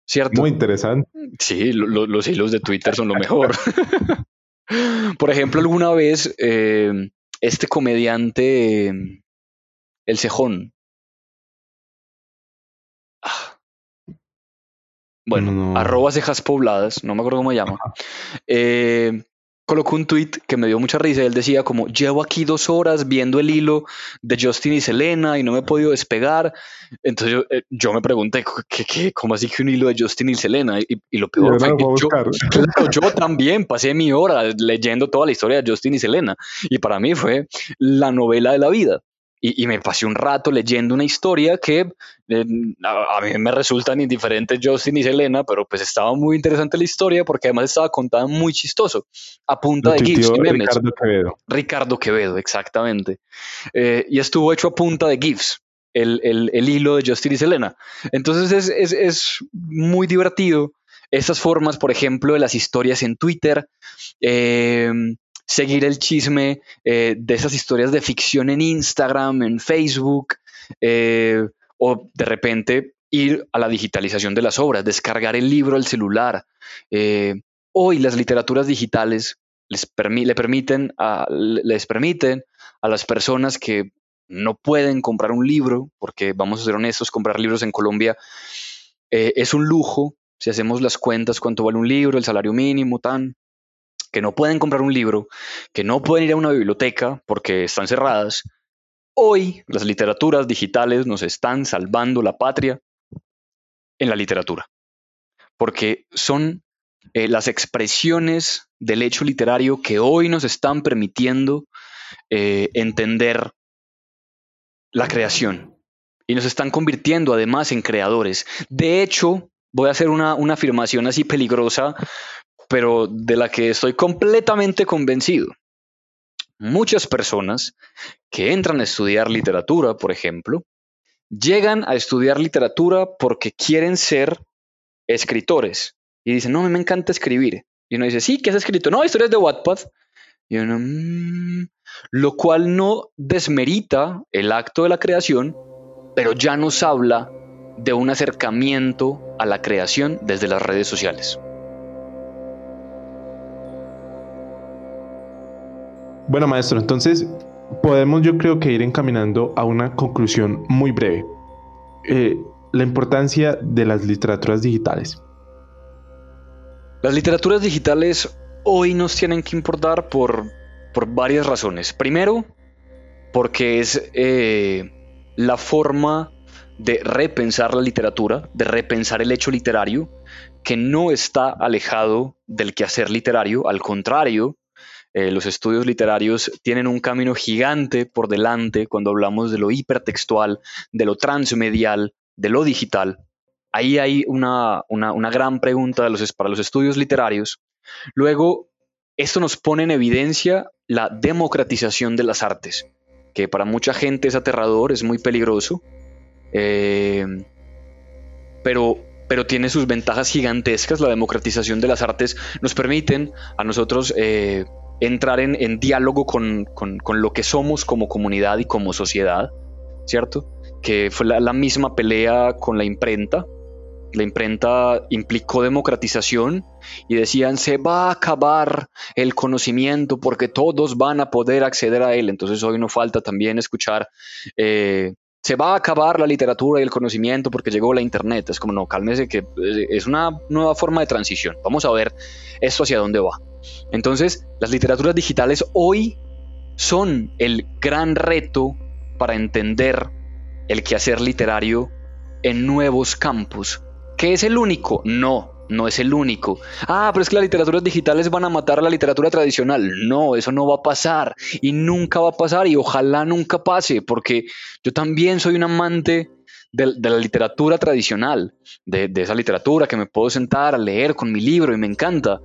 ¿cierto? Muy interesante. Sí, los hilos de Twitter son lo mejor. Por ejemplo, alguna vez eh, este comediante el cejón. Ah. Bueno, No. arroba cejas pobladas, no me acuerdo cómo se llama. Eh, colocó un tweet que me dio mucha risa. Él decía como, llevo aquí dos horas viendo el hilo de Justin y Selena y no me he podido despegar. Entonces yo, eh, yo me pregunté, ¿qué, qué, ¿cómo así que un hilo de Justin y Selena? Y, y lo peor fue que yo. Claro, yo también pasé mi hora leyendo toda la historia de Justin y Selena y para mí fue la novela de la vida. Y, y me pasé un rato leyendo una historia que eh, a, a mí me resultan indiferentes Justin y Selena, pero pues estaba muy interesante la historia porque además estaba contada muy chistoso, a punta de GIFs tuiteó y memes. Ricardo Quevedo. Ricardo Quevedo, exactamente. Eh, y estuvo hecho a punta de GIFs, el, el- el hilo de Justin y Selena. Entonces es, es- es muy divertido. Estas formas, por ejemplo, de las historias en Twitter, eh, seguir el chisme eh, de esas historias de ficción en Instagram, en Facebook, eh, o de repente ir a la digitalización de las obras, descargar el libro al celular. Eh, hoy las literaturas digitales les, le permiten a, les permiten a las personas que no pueden comprar un libro, porque vamos a ser honestos, comprar libros en Colombia es un lujo, si hacemos las cuentas, cuánto vale un libro, el salario mínimo, tan, que no pueden comprar un libro, que no pueden ir a una biblioteca porque están cerradas. Hoy las literaturas digitales nos están salvando la patria en la literatura, porque son eh, las expresiones del hecho literario que hoy nos están permitiendo eh, entender la creación y nos están convirtiendo además en creadores. De hecho, voy a hacer una, una afirmación así peligrosa, pero de la que estoy completamente convencido. Muchas personas que entran a estudiar literatura, por ejemplo, llegan a estudiar literatura porque quieren ser escritores y dicen, no, me encanta escribir. Y uno dice, sí, ¿qué has escrito? No, historias de Wattpad. Y uno, "Mm", lo cual no desmerita el acto de la creación, pero ya nos habla de un acercamiento a la creación desde las redes sociales. Bueno, maestro, entonces podemos yo creo que ir encaminando a una conclusión muy breve. Eh, la importancia de las literaturas digitales. Las literaturas digitales hoy nos tienen que importar por, por varias razones. Primero, porque es eh, la forma de repensar la literatura, de repensar el hecho literario, que no está alejado del quehacer literario, al contrario, eh, los estudios literarios tienen un camino gigante por delante cuando hablamos de lo hipertextual, de lo transmedial, de lo digital. Ahí hay una, una, una gran pregunta para los estudios literarios. Luego, esto nos pone en evidencia la democratización de las artes, que para mucha gente es aterrador, es muy peligroso, eh, pero, pero tiene sus ventajas gigantescas. La democratización de las artes nos permiten a nosotros eh, entrar en, diálogo con, lo que somos como comunidad y como sociedad, ¿cierto? Que fue la, la misma pelea con la imprenta. La imprenta implicó democratización y decían se va a acabar el conocimiento porque todos van a poder acceder a él. Entonces hoy no falta también escuchar eh, se va a acabar la literatura y el conocimiento porque llegó la internet. Es como no, cálmese que es una nueva forma de transición. Vamos a ver esto hacia dónde va. Entonces, las literaturas digitales hoy son el gran reto para entender el quehacer literario en nuevos campos. ¿Qué es el único? No, no es el único. Ah, pero es que las literaturas digitales van a matar a la literatura tradicional. No, eso no va a pasar y nunca va a pasar y ojalá nunca pase, porque yo también soy un amante de, la literatura tradicional, de, de esa literatura que me puedo sentar a leer con mi libro y me encanta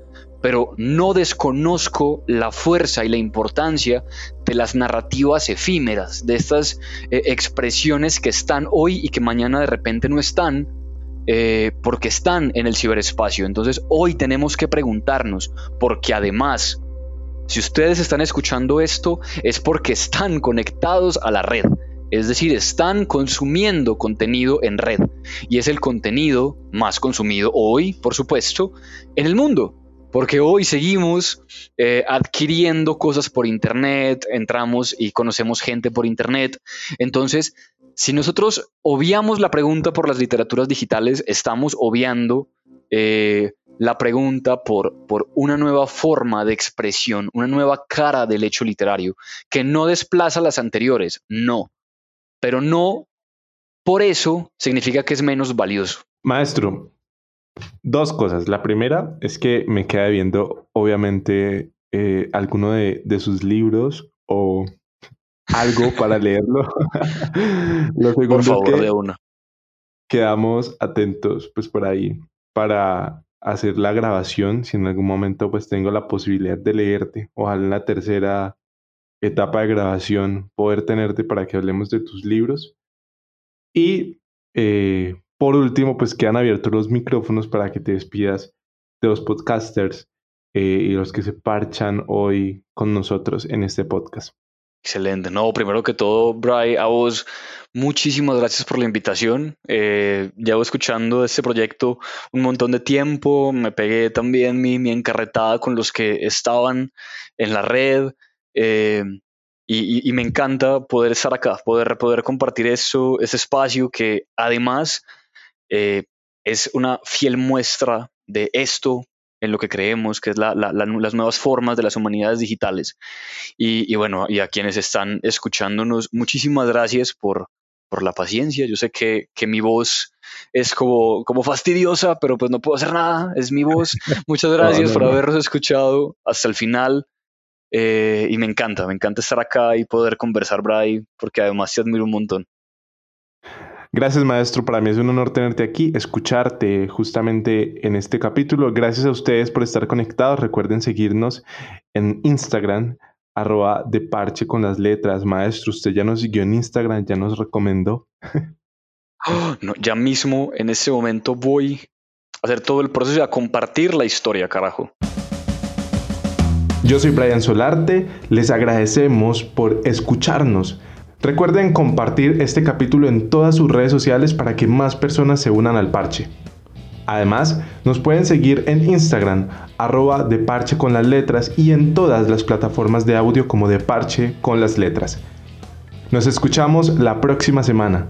pero no desconozco la fuerza y la importancia de las narrativas efímeras, de estas eh, expresiones que están hoy y que mañana de repente no están, eh, porque están en el ciberespacio. Entonces hoy tenemos que preguntarnos, porque además, si ustedes están escuchando esto, es porque están conectados a la red. Es decir, están consumiendo contenido en red. Y es el contenido más consumido hoy, por supuesto, en el mundo porque hoy seguimos eh, adquiriendo cosas por Internet, entramos y conocemos gente por Internet. Entonces, si nosotros obviamos la pregunta por las literaturas digitales, estamos obviando eh, la pregunta por, por una nueva forma de expresión, una nueva cara del hecho literario, que no desplaza las anteriores, no, pero no por eso significa que es menos valioso. Maestro, dos cosas. La primera es que me queda viendo, obviamente, eh, alguno de, sus libros o algo para leerlo. Lo por favor, es que de una. Quedamos atentos, pues por ahí, para hacer la grabación. Si en algún momento, pues tengo la posibilidad de leerte, ojalá en la tercera etapa de grabación, poder tenerte para que hablemos de tus libros. Y eh, por último, pues quedan abiertos los micrófonos para que te despidas de los podcasters eh, y los que se parchan hoy con nosotros en este podcast. Excelente. No, primero que todo, Bry, a vos muchísimas gracias por la invitación. Eh, llevo escuchando este proyecto un montón de tiempo. Me pegué también mi, mi encarretada con los que estaban en la red. Eh, y, me encanta poder estar acá, poder, poder compartir eso, ese espacio que además eh, es una fiel muestra de esto en lo que creemos, que es la, las nuevas formas de las humanidades digitales. Y, bueno, y a quienes están escuchándonos, muchísimas gracias por, por la paciencia. Yo sé que, que, mi voz es como, como fastidiosa, pero pues no puedo hacer nada, es mi voz. Muchas gracias por habernos escuchado hasta el final. Eh, y me encanta, me encanta estar acá y poder conversar, Bray, porque además te admiro un montón. Gracias, maestro. Para mí es un honor tenerte aquí, escucharte justamente en este capítulo. Gracias a ustedes por estar conectados. Recuerden seguirnos en Instagram, arroba de parche con las letras. Maestro, usted ya nos siguió en Instagram, ya nos recomendó. Oh, no, ya mismo, en este momento, voy a hacer todo el proceso y a compartir la historia, carajo. Yo soy Brian Solarte, les agradecemos por escucharnos. Recuerden compartir este capítulo en todas sus redes sociales para que más personas se unan al parche. Además, nos pueden seguir en Instagram, arroba de parche con las letras y en todas las plataformas de audio como de parche con las letras. Nos escuchamos la próxima semana.